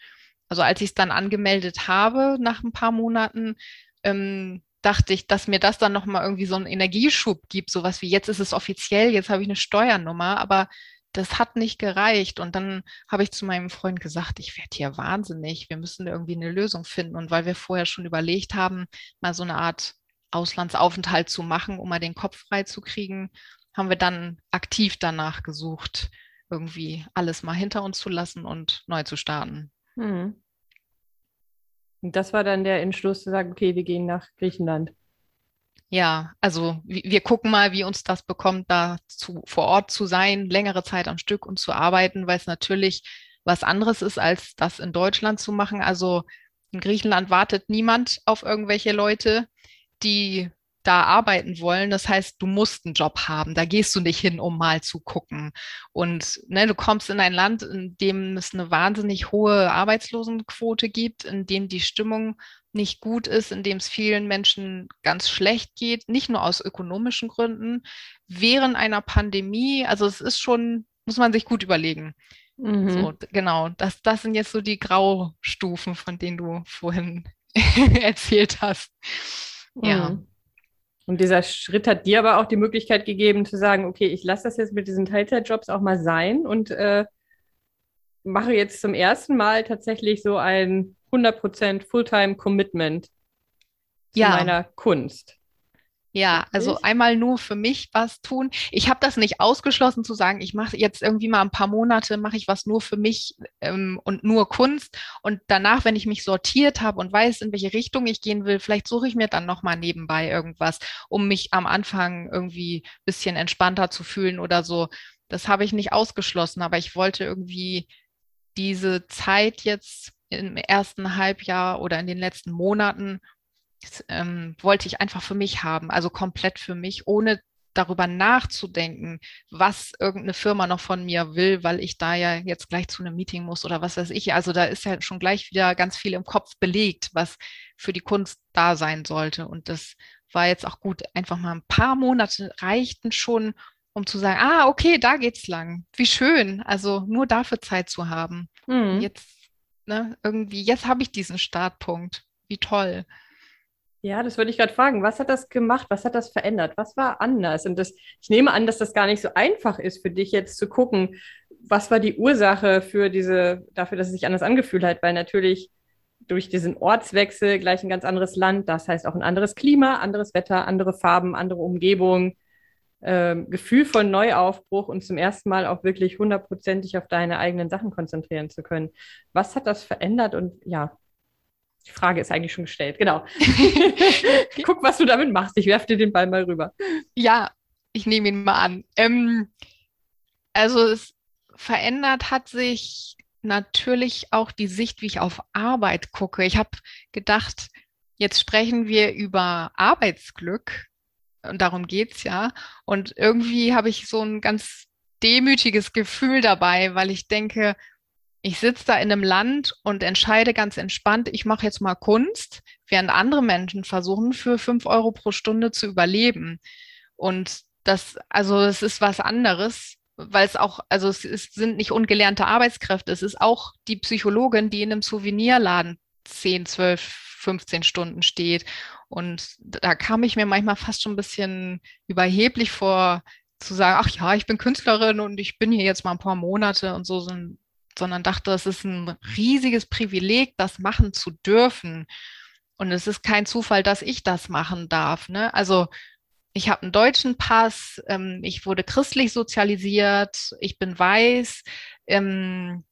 [SPEAKER 2] Also als ich es dann angemeldet habe nach ein paar Monaten, ähm, dachte ich, dass mir das dann nochmal irgendwie so einen Energieschub gibt, sowas wie jetzt ist es offiziell, jetzt habe ich eine Steuernummer, aber das hat nicht gereicht. Und dann habe ich zu meinem Freund gesagt, ich werde hier wahnsinnig, wir müssen irgendwie eine Lösung finden. Und weil wir vorher schon überlegt haben, mal so eine Art Auslandsaufenthalt zu machen, um mal den Kopf frei zu kriegen, haben wir dann aktiv danach gesucht, irgendwie alles mal hinter uns zu lassen und neu zu starten.
[SPEAKER 1] Mhm. Und das war dann der Entschluss zu sagen, okay, wir gehen nach Griechenland.
[SPEAKER 2] Ja, also wi- wir gucken mal, wie uns das bekommt, da zu, vor Ort zu sein, längere Zeit am Stück und zu arbeiten, weil es natürlich was anderes ist, als das in Deutschland zu machen. Also in Griechenland wartet niemand auf irgendwelche Leute, die da arbeiten wollen. Das heißt, du musst einen Job haben. Da gehst du nicht hin, um mal zu gucken. Und ne, du kommst in ein Land, in dem es eine wahnsinnig hohe Arbeitslosenquote gibt, in dem die Stimmung nicht gut ist, in dem es vielen Menschen ganz schlecht geht, nicht nur aus ökonomischen Gründen, während einer Pandemie. Also es ist schon, muss man sich gut überlegen.
[SPEAKER 1] Mhm.
[SPEAKER 2] So, genau, das, das sind jetzt so die Graustufen, von denen du vorhin [laughs] erzählt hast. Ja.
[SPEAKER 1] Mhm. Und dieser Schritt hat dir aber auch die Möglichkeit gegeben zu sagen, okay, ich lasse das jetzt mit diesen Teilzeitjobs auch mal sein und äh, mache jetzt zum ersten Mal tatsächlich so ein 100% Fulltime-Commitment zu
[SPEAKER 2] Ja.
[SPEAKER 1] meiner Kunst.
[SPEAKER 2] Ja, also einmal nur für mich was tun. Ich habe das nicht ausgeschlossen zu sagen, ich mache jetzt irgendwie mal ein paar Monate, mache ich was nur für mich ähm, und nur Kunst. Und danach, wenn ich mich sortiert habe und weiß, in welche Richtung ich gehen will, vielleicht suche ich mir dann nochmal nebenbei irgendwas, um mich am Anfang irgendwie bisschen entspannter zu fühlen oder so. Das habe ich nicht ausgeschlossen, aber ich wollte irgendwie diese Zeit jetzt im ersten Halbjahr oder in den letzten Monaten ähm, wollte ich einfach für mich haben, also komplett für mich, ohne darüber nachzudenken, was irgendeine Firma noch von mir will, weil ich da ja jetzt gleich zu einem Meeting muss oder was weiß ich. Also da ist ja schon gleich wieder ganz viel im Kopf belegt, was für die Kunst da sein sollte. Und das war jetzt auch gut. Einfach mal ein paar Monate reichten schon, um zu sagen, ah, okay, da geht's lang. Wie schön. Also nur dafür Zeit zu haben. Mhm. Jetzt, ne, irgendwie, jetzt habe ich diesen Startpunkt. Wie toll.
[SPEAKER 1] Ja, das würde ich gerade fragen. Was hat das gemacht? Was hat das verändert? Was war anders? Und das, ich nehme an, dass das gar nicht so einfach ist für dich jetzt zu gucken, was war die Ursache für diese, dafür, dass es sich anders angefühlt hat, weil natürlich durch diesen Ortswechsel gleich ein ganz anderes Land, das heißt auch ein anderes Klima, anderes Wetter, andere Farben, andere Umgebung, äh, Gefühl von Neuaufbruch und zum ersten Mal auch wirklich hundertprozentig auf deine eigenen Sachen konzentrieren zu können. Was hat das verändert und ja, die Frage ist eigentlich schon gestellt, genau. [laughs] Guck, was du damit machst. Ich werfe dir den Ball mal rüber.
[SPEAKER 2] Ja, ich nehme ihn mal an. Ähm, also es verändert hat sich natürlich auch die Sicht, wie ich auf Arbeit gucke. Ich habe gedacht, jetzt sprechen wir über Arbeitsglück und darum geht es ja. Und irgendwie habe ich so ein ganz demütiges Gefühl dabei, weil ich denke, ich sitze da in einem Land und entscheide ganz entspannt, ich mache jetzt mal Kunst, während andere Menschen versuchen, für fünf Euro pro Stunde zu überleben. Und das, also es ist was anderes, weil es auch, also es ist, sind nicht ungelernte Arbeitskräfte, es ist auch die Psychologin, die in einem Souvenirladen 10, 12, 15 Stunden steht. Und da kam ich mir manchmal fast schon ein bisschen überheblich vor, zu sagen, ach ja, ich bin Künstlerin und ich bin hier jetzt mal ein paar Monate und so, so ein sondern dachte, es ist ein riesiges Privileg, das machen zu dürfen. Und es ist kein Zufall, dass ich das machen darf. Ne? Also ich habe einen deutschen Pass, ähm, ich wurde christlich sozialisiert, ich bin weiß, ähm,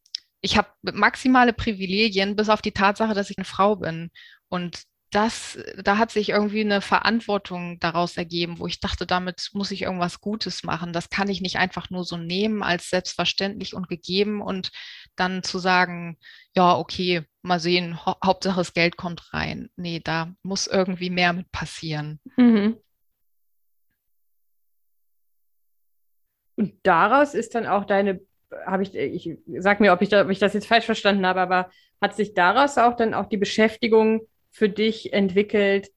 [SPEAKER 2] ich habe maximale Privilegien, bis auf die Tatsache, dass ich eine Frau bin. Und das, da hat sich irgendwie eine Verantwortung daraus ergeben, wo ich dachte, damit muss ich irgendwas Gutes machen. Das kann ich nicht einfach nur so nehmen als selbstverständlich und gegeben und dann zu sagen, ja, okay, mal sehen, ha Hauptsache das Geld kommt rein. Nee, da muss irgendwie mehr mit passieren. Mhm.
[SPEAKER 1] Und daraus ist dann auch deine, habe ich, ich sag mir, ob ich, da, ob ich das jetzt falsch verstanden habe, aber hat sich daraus auch dann auch die Beschäftigung für dich entwickelt,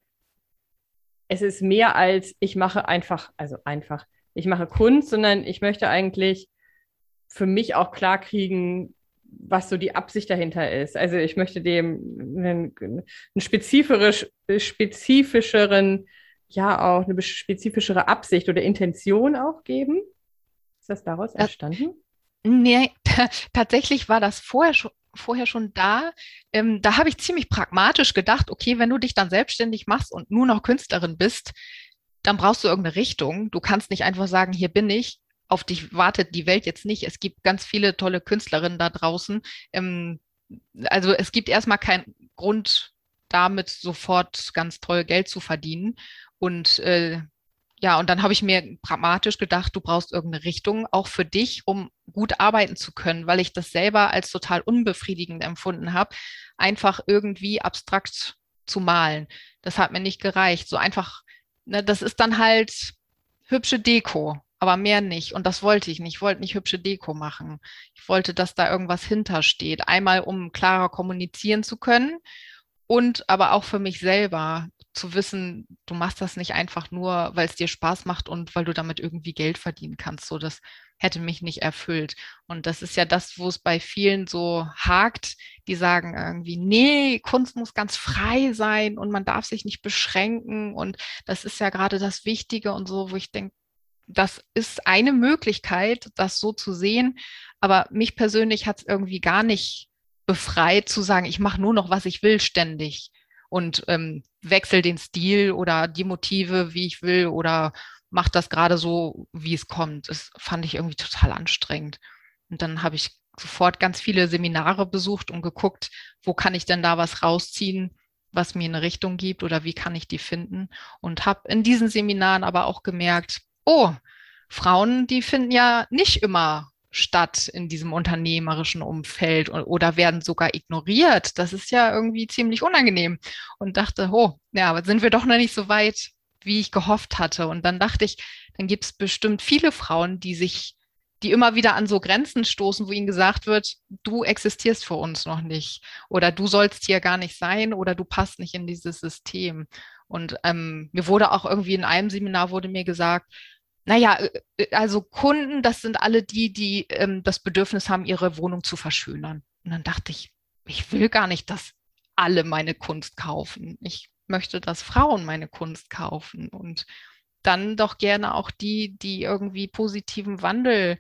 [SPEAKER 1] es ist mehr als ich mache einfach, also einfach, ich mache Kunst, sondern ich möchte eigentlich für mich auch klar kriegen, was so die Absicht dahinter ist. Also ich möchte dem einen, einen spezifisch, spezifischeren, ja auch eine spezifischere Absicht oder Intention auch geben. Ist das daraus entstanden?
[SPEAKER 2] Nee, [laughs] tatsächlich war das vorher schon, vorher schon da. Ähm, da habe ich ziemlich pragmatisch gedacht, okay, wenn du dich dann selbstständig machst und nur noch Künstlerin bist, dann brauchst du irgendeine Richtung. Du kannst nicht einfach sagen, hier bin ich, auf dich wartet die Welt jetzt nicht. Es gibt ganz viele tolle Künstlerinnen da draußen. Ähm, also es gibt erstmal keinen Grund, damit sofort ganz toll Geld zu verdienen. Und äh, ja, und dann habe ich mir pragmatisch gedacht, du brauchst irgendeine Richtung, auch für dich, um gut arbeiten zu können, weil ich das selber als total unbefriedigend empfunden habe, einfach irgendwie abstrakt zu malen. Das hat mir nicht gereicht. So einfach, ne, das ist dann halt hübsche Deko, aber mehr nicht. Und das wollte ich nicht. Ich wollte nicht hübsche Deko machen. Ich wollte, dass da irgendwas hintersteht. Einmal, um klarer kommunizieren zu können und aber auch für mich selber zu wissen, du machst das nicht einfach nur, weil es dir Spaß macht und weil du damit irgendwie Geld verdienen kannst. So, das hätte mich nicht erfüllt. Und das ist ja das, wo es bei vielen so hakt, die sagen irgendwie, nee, Kunst muss ganz frei sein und man darf sich nicht beschränken. Und das ist ja gerade das Wichtige und so, wo ich denke, das ist eine Möglichkeit, das so zu sehen. Aber mich persönlich hat es irgendwie gar nicht befreit zu sagen, ich mache nur noch, was ich will, ständig und ähm, wechsle den Stil oder die Motive, wie ich will oder mache das gerade so, wie es kommt. Das fand ich irgendwie total anstrengend. Und dann habe ich sofort ganz viele Seminare besucht und geguckt, wo kann ich denn da was rausziehen, was mir eine Richtung gibt oder wie kann ich die finden. Und habe in diesen Seminaren aber auch gemerkt, oh, Frauen, die finden ja nicht immer statt in diesem unternehmerischen Umfeld oder werden sogar ignoriert. Das ist ja irgendwie ziemlich unangenehm. Und dachte, oh, ja, aber sind wir doch noch nicht so weit, wie ich gehofft hatte. Und dann dachte ich, dann gibt es bestimmt viele Frauen, die sich, die immer wieder an so Grenzen stoßen, wo ihnen gesagt wird, du existierst für uns noch nicht oder du sollst hier gar nicht sein oder du passt nicht in dieses System. Und ähm, mir wurde auch irgendwie in einem Seminar wurde mir gesagt, naja, äh, äh, also Kunden, das sind alle die, die ähm, das Bedürfnis haben, ihre Wohnung zu verschönern. Und dann dachte ich, ich will gar nicht, dass alle meine Kunst kaufen. Ich möchte, dass Frauen meine Kunst kaufen und dann doch gerne auch die, die irgendwie positiven Wandel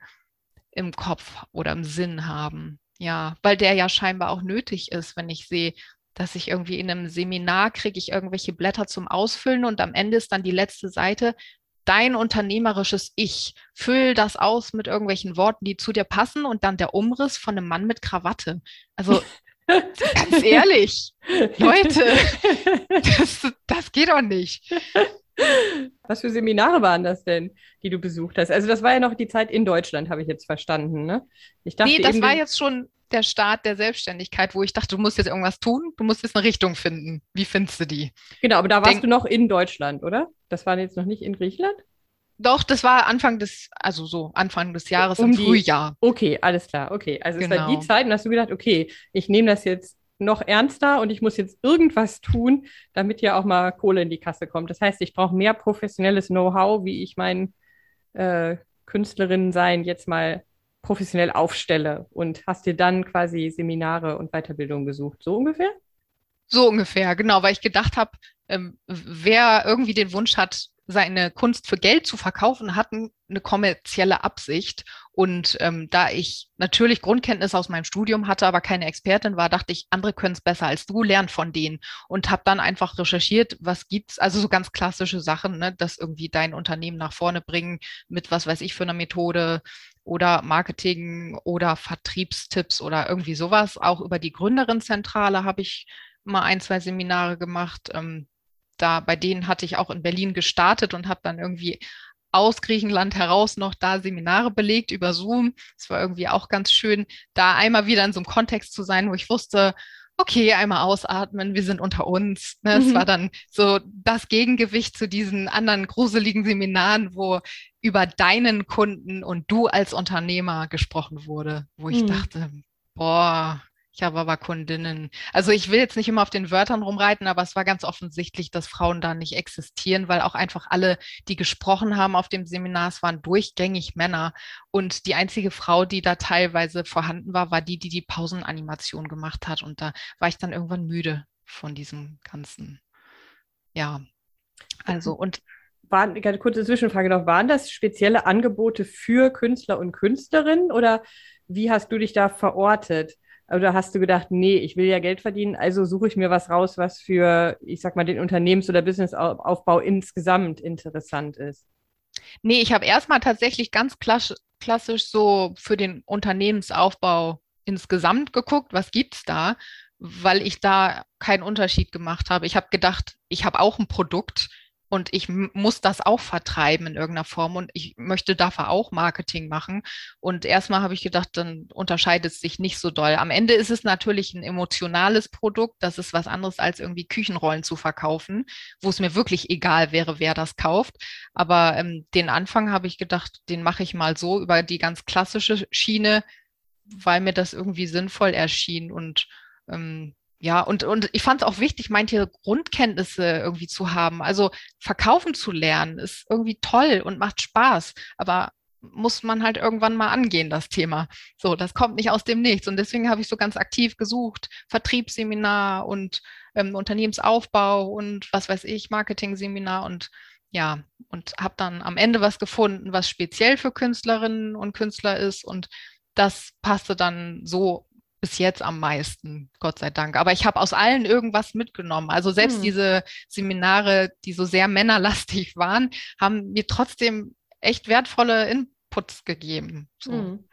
[SPEAKER 2] im Kopf oder im Sinn haben. Ja, weil der ja scheinbar auch nötig ist, wenn ich sehe, dass ich irgendwie in einem Seminar kriege ich irgendwelche Blätter zum Ausfüllen und am Ende ist dann die letzte Seite dein unternehmerisches Ich. Füll das aus mit irgendwelchen Worten, die zu dir passen und dann der Umriss von einem Mann mit Krawatte. Also [laughs] Ganz ehrlich, Leute, [laughs] das, das geht doch nicht.
[SPEAKER 1] Was für Seminare waren das denn, die du besucht hast? Also das war ja noch die Zeit in Deutschland, habe ich jetzt verstanden, ne?
[SPEAKER 2] Ich dachte nee, das war jetzt schon der Start der Selbstständigkeit, wo ich dachte, du musst jetzt irgendwas tun, du musst jetzt eine Richtung finden. Wie findest du die?
[SPEAKER 1] Genau, aber da warst Denk du noch in Deutschland, oder? Das war jetzt noch nicht in Griechenland?
[SPEAKER 2] Doch, das war Anfang des, also so Anfang des Jahres um im die, Frühjahr.
[SPEAKER 1] Okay, alles klar, okay. Also genau. es war die genau. Zeit und hast du gedacht, okay, ich nehme das jetzt noch ernster und ich muss jetzt irgendwas tun, damit ja auch mal Kohle in die Kasse kommt. Das heißt, ich brauche mehr professionelles Know-how, wie ich mein äh, Künstlerinnen sein jetzt mal professionell aufstelle und hast dir dann quasi Seminare und Weiterbildung gesucht, so ungefähr?
[SPEAKER 2] So ungefähr, genau, weil ich gedacht habe, ähm, wer irgendwie den Wunsch hat, seine Kunst für Geld zu verkaufen, hatten eine kommerzielle Absicht. Und ähm, da ich natürlich Grundkenntnisse aus meinem Studium hatte, aber keine Expertin war, dachte ich, andere können es besser als du, lern von denen. Und habe dann einfach recherchiert, was gibt's, also so ganz klassische Sachen, ne, dass irgendwie dein Unternehmen nach vorne bringen mit was weiß ich für einer Methode oder Marketing oder Vertriebstipps oder irgendwie sowas. Auch über die Gründerinnenzentrale habe ich mal ein, zwei Seminare gemacht. Ähm, da bei denen hatte ich auch in Berlin gestartet und habe dann irgendwie aus Griechenland heraus noch da Seminare belegt über Zoom. Es war irgendwie auch ganz schön, da einmal wieder in so einem Kontext zu sein, wo ich wusste, okay, einmal ausatmen, wir sind unter uns. Ne? Mhm. Es war dann so das Gegengewicht zu diesen anderen gruseligen Seminaren, wo über deinen Kunden und du als Unternehmer gesprochen wurde, wo ich mhm. dachte, boah, ich habe aber Kundinnen. Also ich will jetzt nicht immer auf den Wörtern rumreiten, aber es war ganz offensichtlich, dass Frauen da nicht existieren, weil auch einfach alle, die gesprochen haben auf dem Seminar, es waren durchgängig Männer. Und die einzige Frau, die da teilweise vorhanden war, war die, die die Pausenanimation gemacht hat. Und da war ich dann irgendwann müde von diesem ganzen, ja. Also und
[SPEAKER 1] waren, eine kurze Zwischenfrage noch, waren das spezielle Angebote für Künstler und Künstlerinnen oder wie hast du dich da verortet? Oder hast du gedacht, nee, ich will ja Geld verdienen, also suche ich mir was raus, was für, ich sag mal, den Unternehmens- oder Businessaufbau insgesamt interessant ist?
[SPEAKER 2] Nee, ich habe erstmal tatsächlich ganz klassisch so für den Unternehmensaufbau insgesamt geguckt, was gibt's da, weil ich da keinen Unterschied gemacht habe. Ich habe gedacht, ich habe auch ein Produkt, und ich muss das auch vertreiben in irgendeiner Form und ich möchte dafür auch Marketing machen. Und erstmal habe ich gedacht, dann unterscheidet es sich nicht so doll. Am Ende ist es natürlich ein emotionales Produkt. Das ist was anderes als irgendwie Küchenrollen zu verkaufen, wo es mir wirklich egal wäre, wer das kauft. Aber ähm, den Anfang habe ich gedacht, den mache ich mal so über die ganz klassische Schiene, weil mir das irgendwie sinnvoll erschien und ähm, ja, und, und ich fand es auch wichtig, manche Grundkenntnisse irgendwie zu haben. Also verkaufen zu lernen ist irgendwie toll und macht Spaß, aber muss man halt irgendwann mal angehen, das Thema. So, das kommt nicht aus dem Nichts. Und deswegen habe ich so ganz aktiv gesucht, Vertriebsseminar und ähm, Unternehmensaufbau und was weiß ich, Marketing-Seminar und ja, und habe dann am Ende was gefunden, was speziell für Künstlerinnen und Künstler ist. Und das passte dann so bis jetzt am meisten, Gott sei Dank. Aber ich habe aus allen irgendwas mitgenommen. Also selbst hm. diese Seminare, die so sehr [laughs] männerlastig waren, haben mir trotzdem echt wertvolle Inputs gegeben. So. Hm.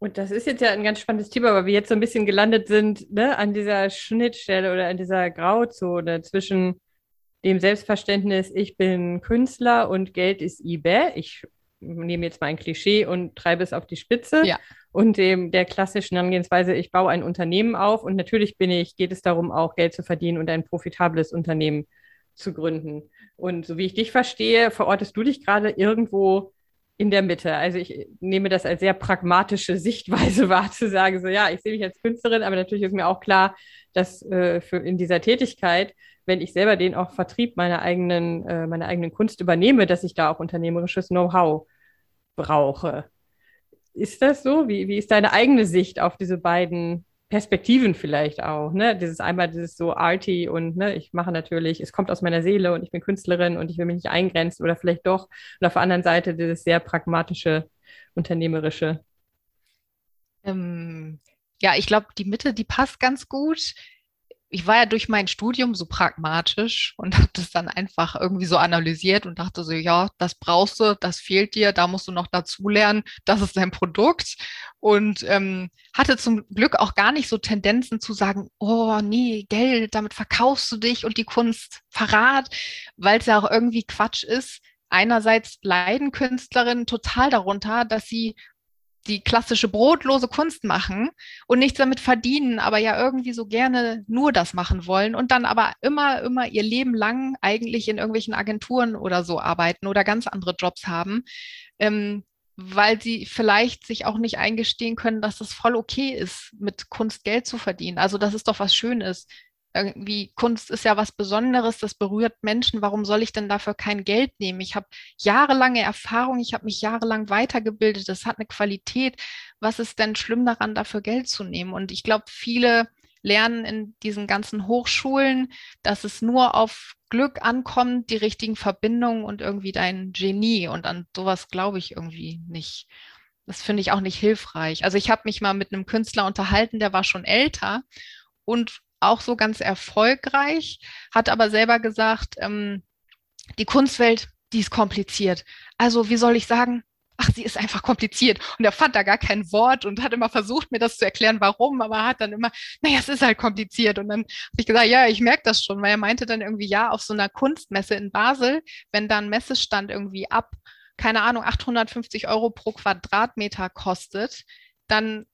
[SPEAKER 1] Und das ist jetzt ja ein ganz spannendes Thema, weil wir jetzt so ein bisschen gelandet sind ne, an dieser Schnittstelle oder an dieser Grauzone zwischen dem Selbstverständnis, ich bin Künstler und Geld ist eBay. Ich nehme jetzt mal ein Klischee und treibe es auf die Spitze. Ja. Und dem der klassischen Herangehensweise, ich baue ein Unternehmen auf und natürlich bin ich, geht es darum, auch Geld zu verdienen und ein profitables Unternehmen zu gründen. Und so wie ich dich verstehe, verortest du dich gerade irgendwo in der Mitte. Also ich nehme das als sehr pragmatische Sichtweise [laughs] wahr, zu sagen, so ja, ich sehe mich als Künstlerin, aber natürlich ist mir auch klar, dass äh, für in dieser Tätigkeit, wenn ich selber den auch Vertrieb meiner eigenen, äh, meiner eigenen Kunst übernehme, dass ich da auch unternehmerisches Know-how brauche. Ist das so? Wie, wie ist deine eigene Sicht auf diese beiden Perspektiven vielleicht auch, ne? Dieses einmal dieses so arty und ne, ich mache natürlich, es kommt aus meiner Seele und ich bin Künstlerin und ich will mich nicht eingrenzen oder vielleicht doch. Und auf der anderen Seite dieses sehr pragmatische, unternehmerische.
[SPEAKER 2] Ähm, ja, ich glaube, die Mitte, die passt ganz gut ich war ja durch mein Studium so pragmatisch und [laughs] habe das dann einfach irgendwie so analysiert und dachte so, ja, das brauchst du, das fehlt dir, da musst du noch dazulernen, das ist dein Produkt. Und ähm, hatte zum Glück auch gar nicht so Tendenzen zu sagen, oh nee, Geld, damit verkaufst du dich und die Kunst Verrat, weil es ja auch irgendwie Quatsch ist. Einerseits leiden Künstlerinnen total darunter, dass sie die klassische brotlose Kunst machen und nichts damit verdienen, aber ja irgendwie so gerne nur das machen wollen und dann aber immer, immer ihr Leben lang eigentlich in irgendwelchen Agenturen oder so arbeiten oder ganz andere Jobs haben, ähm, weil sie vielleicht sich auch nicht eingestehen können, dass es voll okay ist, mit Kunst Geld zu verdienen. Also das ist doch was Schönes irgendwie Kunst ist ja was Besonderes, das berührt Menschen. Warum soll ich denn dafür kein Geld nehmen? Ich habe jahrelange Erfahrung, ich habe mich jahrelang weitergebildet, das hat eine Qualität. Was ist denn schlimm daran, dafür Geld zu nehmen? Und ich glaube, viele lernen in diesen ganzen Hochschulen, dass es nur auf Glück ankommt, die richtigen Verbindungen und irgendwie dein Genie. Und an sowas glaube ich irgendwie nicht. Das finde ich auch nicht hilfreich. Also ich habe mich mal mit einem Künstler unterhalten, der war schon älter und auch so ganz erfolgreich, hat aber selber gesagt, ähm, die Kunstwelt, die ist kompliziert. Also wie soll ich sagen? Ach, sie ist einfach kompliziert. Und er fand da gar kein Wort und hat immer versucht, mir das zu erklären, warum, aber hat dann immer, naja, es ist halt kompliziert. Und dann habe ich gesagt, ja, ich merke das schon, weil er meinte dann irgendwie, ja, auf so einer Kunstmesse in Basel, wenn da ein Messestand irgendwie ab, keine Ahnung, 850 Euro pro Quadratmeter kostet, dann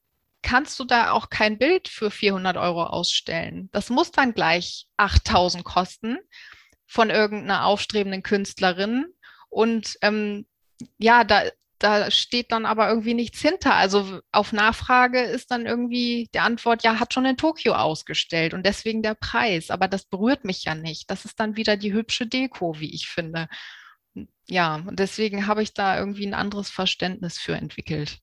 [SPEAKER 2] kannst du da auch kein Bild für 400 Euro ausstellen. Das muss dann gleich 8000 kosten von irgendeiner aufstrebenden Künstlerin. Und ähm, ja, da, da steht dann aber irgendwie nichts hinter. Also auf Nachfrage ist dann irgendwie die Antwort, ja, hat schon in Tokio ausgestellt und deswegen der Preis. Aber das berührt mich ja nicht. Das ist dann wieder die hübsche Deko, wie ich finde. Ja, und deswegen habe ich da irgendwie ein anderes Verständnis für entwickelt.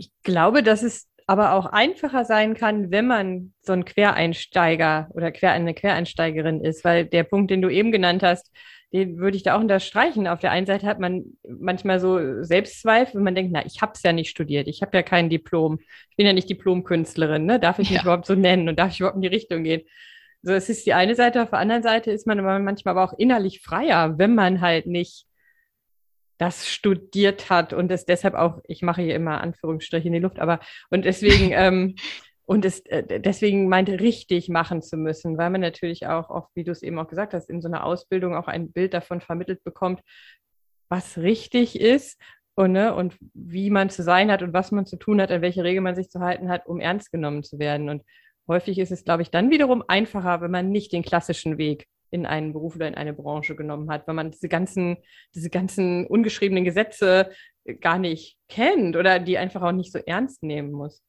[SPEAKER 1] Ich glaube, dass es aber auch einfacher sein kann, wenn man so ein Quereinsteiger oder quer, eine Quereinsteigerin ist, weil der Punkt, den du eben genannt hast, den würde ich da auch unterstreichen. Auf der einen Seite hat man manchmal so Selbstzweifel, wenn man denkt, na, ich habe es ja nicht studiert, ich habe ja kein Diplom, ich bin ja nicht Diplomkünstlerin, ne? darf ich mich überhaupt so nennen und darf ich überhaupt in die Richtung gehen? So, es ist die eine Seite, auf der anderen Seite ist man manchmal aber auch innerlich freier, wenn man halt nicht das studiert hat und es deshalb auch, ich mache hier immer Anführungsstriche in die Luft, aber und deswegen [laughs] ähm, und es äh, deswegen meinte, richtig machen zu müssen, weil man natürlich auch, auch wie du es eben auch gesagt hast, in so einer Ausbildung auch ein Bild davon vermittelt bekommt, was richtig ist und, ne, und wie man zu sein hat und was man zu tun hat, an welche Regeln man sich zu halten hat, um ernst genommen zu werden. Und häufig ist es, glaube ich, dann wiederum einfacher, wenn man nicht den klassischen Weg in einen Beruf oder in eine Branche genommen hat, weil man diese ganzen, diese ganzen ungeschriebenen Gesetze gar nicht kennt oder die einfach auch nicht so ernst nehmen muss.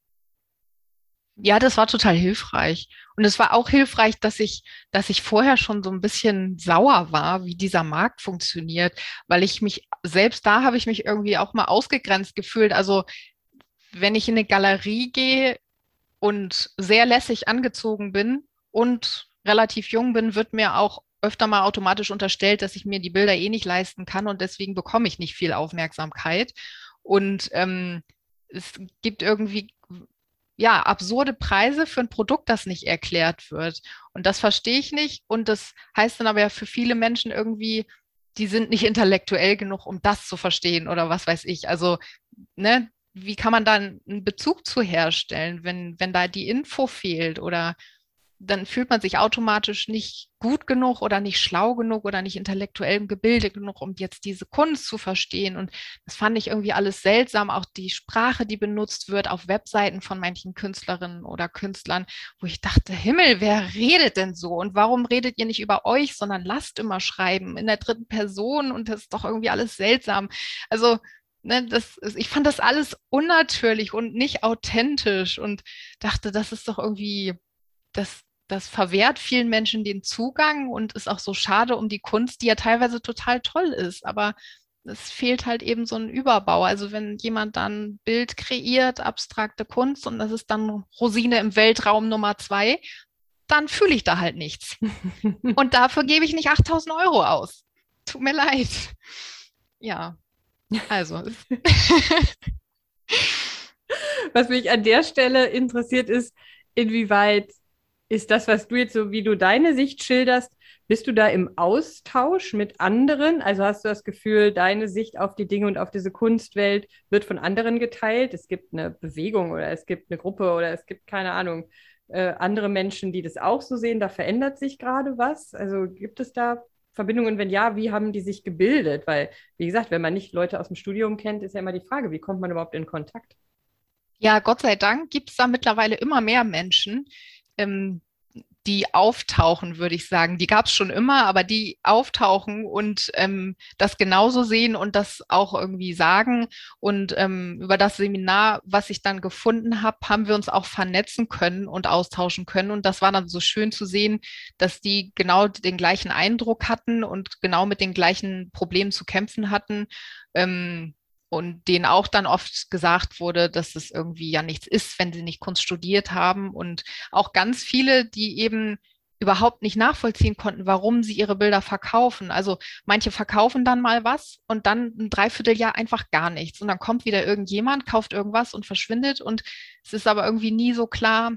[SPEAKER 2] Ja, das war total hilfreich. Und es war auch hilfreich, dass ich, dass ich vorher schon so ein bisschen sauer war, wie dieser Markt funktioniert, weil ich mich, selbst da habe ich mich irgendwie auch mal ausgegrenzt gefühlt. Also wenn ich in eine Galerie gehe und sehr lässig angezogen bin und relativ jung bin, wird mir auch öfter mal automatisch unterstellt, dass ich mir die Bilder eh nicht leisten kann und deswegen bekomme ich nicht viel Aufmerksamkeit. Und ähm, es gibt irgendwie ja, absurde Preise für ein Produkt, das nicht erklärt wird. Und das verstehe ich nicht. Und das heißt dann aber ja für viele Menschen irgendwie, die sind nicht [laughs] intellektuell genug, um das zu verstehen oder was weiß ich. Also, ne, wie kann man da einen Bezug zu herstellen, wenn, wenn da die Info fehlt oder dann fühlt man sich automatisch nicht gut genug oder nicht schlau genug oder nicht intellektuell gebildet genug, um jetzt diese Kunst zu verstehen. Und das fand ich irgendwie alles seltsam. Auch die Sprache, die benutzt wird auf Webseiten von manchen Künstlerinnen oder Künstlern, wo ich dachte, Himmel, wer redet denn so? Und warum redet ihr nicht über euch, sondern lasst immer schreiben in der dritten Person? Und das ist doch irgendwie alles seltsam. Also, Ne, das ich fand das alles unnatürlich und nicht authentisch und dachte, das ist doch irgendwie, das, das verwehrt vielen Menschen den Zugang und ist auch so schade um die Kunst, die ja teilweise total toll ist. Aber es fehlt halt eben so ein Überbau. Also wenn jemand dann Bild kreiert, abstrakte Kunst und das ist dann Rosine im Weltraum Nummer zwei, dann fühle ich da halt nichts. [laughs] und dafür gebe ich nicht 8000 Euro aus. Tut mir leid. Ja, also. [laughs]
[SPEAKER 1] Was mich an der Stelle interessiert ist, inwieweit ist das, was du jetzt so, wie du deine Sicht schilderst, bist du da im Austausch mit anderen? Also hast du das Gefühl, deine Sicht auf die Dinge und auf diese Kunstwelt wird von anderen geteilt? Es gibt eine Bewegung oder es gibt eine Gruppe oder es gibt keine Ahnung, äh, andere Menschen, die das auch so sehen. Da verändert sich gerade was. Also gibt es da Verbindungen? Wenn ja, wie haben die sich gebildet? Weil, wie gesagt, wenn man nicht Leute aus dem Studium kennt, ist ja immer die Frage, wie kommt man überhaupt in Kontakt?
[SPEAKER 2] Ja, Gott sei Dank gibt es da mittlerweile immer mehr Menschen, ähm, die auftauchen, würde ich sagen. Die gab es schon immer, aber die auftauchen und ähm, das genauso sehen und das auch irgendwie sagen. Und ähm, über das Seminar, was ich dann gefunden habe, haben wir uns auch vernetzen können und austauschen können. Und das war dann so schön zu sehen, dass die genau den gleichen Eindruck hatten und genau mit den gleichen Problemen zu kämpfen hatten. Ähm, und denen auch dann oft gesagt wurde, dass es irgendwie ja nichts ist, wenn sie nicht Kunst studiert haben und auch ganz viele, die eben überhaupt nicht nachvollziehen konnten, warum sie ihre Bilder verkaufen. Also manche verkaufen dann mal was und dann ein Dreivierteljahr einfach gar nichts. Und dann kommt wieder irgendjemand, kauft irgendwas und verschwindet. Und es ist aber irgendwie nie so klar,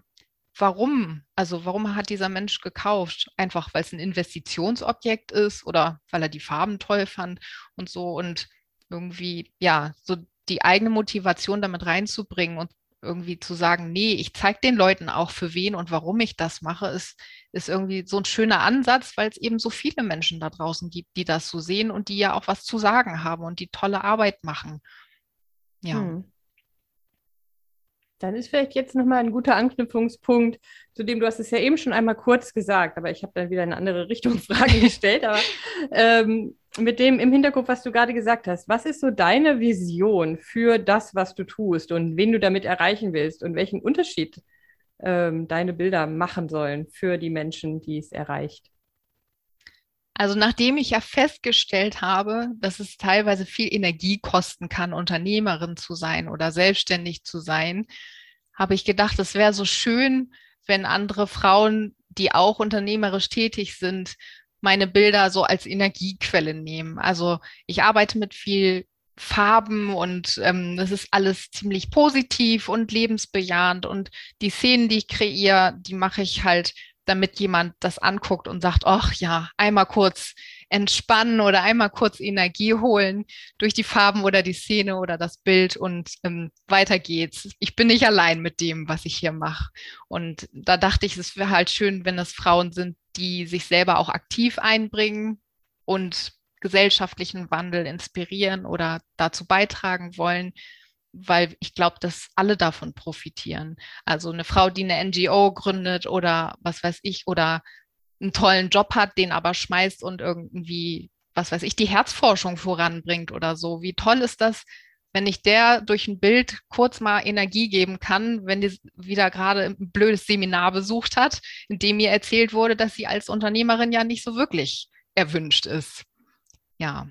[SPEAKER 2] warum. Also warum hat dieser Mensch gekauft? Einfach weil es ein Investitionsobjekt ist oder weil er die Farben toll fand und so. Und irgendwie, ja, so die eigene Motivation damit reinzubringen und irgendwie zu sagen, nee, ich zeige den Leuten auch für wen und warum ich das mache, ist, ist irgendwie so ein schöner Ansatz, weil es eben so viele Menschen da draußen gibt, die das so sehen und die ja auch was zu sagen haben und die tolle Arbeit machen. Ja. Hm.
[SPEAKER 1] Dann ist vielleicht jetzt nochmal ein guter Anknüpfungspunkt, zu dem du hast es ja eben schon einmal kurz gesagt, aber ich habe dann wieder in eine andere [laughs] Richtung Fragen gestellt. Aber [laughs] ähm, mit dem im Hinterkopf, was du gerade gesagt hast, was ist so deine Vision für das, was du tust und wen du damit erreichen willst und welchen Unterschied ähm, deine Bilder machen sollen für die Menschen, die es erreicht?
[SPEAKER 2] Also nachdem ich ja festgestellt habe, dass es teilweise viel Energie kosten kann, Unternehmerin zu sein oder selbstständig zu sein, habe ich gedacht, es wäre so schön, wenn andere Frauen, die auch unternehmerisch tätig sind, meine Bilder so als Energiequelle nehmen. Also ich arbeite mit viel Farben und ähm, das ist alles ziemlich positiv und lebensbejahend und die Szenen, die ich kreiere, die mache ich halt damit jemand das anguckt und sagt, ach ja, einmal kurz entspannen oder einmal kurz Energie holen durch die Farben oder die Szene oder das Bild und ähm, weiter geht's. Ich bin nicht allein mit dem, was ich hier mache. Und da dachte ich, es wäre halt schön, wenn es Frauen sind, die sich selber auch aktiv einbringen und gesellschaftlichen Wandel inspirieren oder dazu beitragen wollen weil ich glaube, dass alle davon profitieren. Also eine Frau, die eine NGO gründet oder was weiß ich, oder einen tollen Job hat, den aber schmeißt und irgendwie, was weiß ich, die Herzforschung voranbringt oder so. Wie toll ist das, wenn ich der durch ein Bild kurz mal Energie geben kann, wenn die wieder gerade ein blödes Seminar besucht hat, in dem mir erzählt wurde, dass sie als Unternehmerin ja nicht so wirklich erwünscht ist. Ja,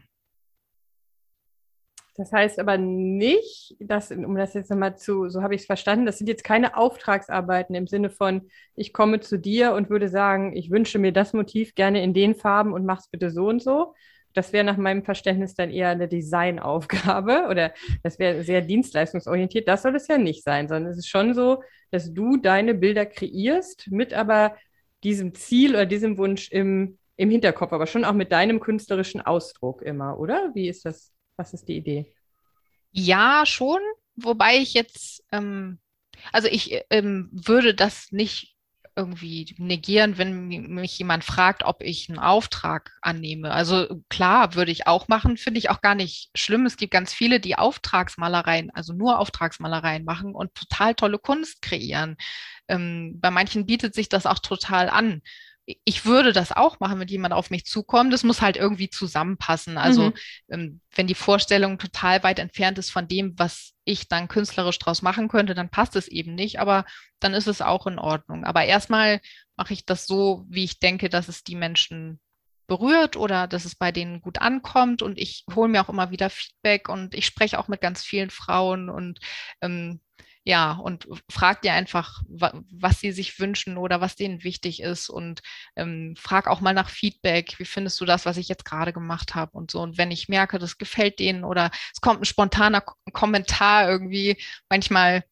[SPEAKER 1] das heißt aber nicht, dass, um das jetzt nochmal zu, so habe ich es verstanden, das sind jetzt keine Auftragsarbeiten im Sinne von, ich komme zu dir und würde sagen, ich wünsche mir das Motiv gerne in den Farben und mach's bitte so und so, das wäre nach meinem Verständnis dann eher eine Designaufgabe [laughs] oder das wäre sehr dienstleistungsorientiert. Das soll es ja nicht sein, sondern es ist schon so, dass du deine Bilder kreierst mit aber diesem Ziel oder diesem Wunsch im, im Hinterkopf, aber schon auch mit deinem künstlerischen Ausdruck immer, oder? Wie ist das? Was ist die Idee?
[SPEAKER 2] Ja, schon. Wobei ich jetzt, ähm, also ich ähm, würde das nicht irgendwie negieren, wenn mich jemand fragt, ob ich einen Auftrag annehme. Also klar, würde ich auch machen, finde ich auch gar nicht schlimm. Es gibt ganz viele, die Auftragsmalereien, also nur Auftragsmalereien machen und total tolle Kunst kreieren. Ähm, bei manchen bietet sich das auch total an ich würde das auch machen, wenn jemand auf mich zukommt. Das muss halt irgendwie zusammenpassen. Also mhm. ähm, wenn die Vorstellung total weit entfernt ist von dem, was ich dann künstlerisch draus machen könnte, dann passt es eben nicht. Aber dann ist es auch in Ordnung. Aber erstmal mache ich das so, wie ich denke, dass es die Menschen berührt oder dass es bei denen gut ankommt. Und ich hole mir auch immer wieder Feedback und ich spreche auch mit ganz vielen Frauen und ähm, ja, und frag dir einfach, was sie sich wünschen oder was denen wichtig ist und ähm, frag auch mal nach Feedback. Wie findest du das, was ich jetzt gerade gemacht habe und so? Und wenn ich merke, das gefällt denen oder es kommt ein spontaner Kommentar irgendwie, manchmal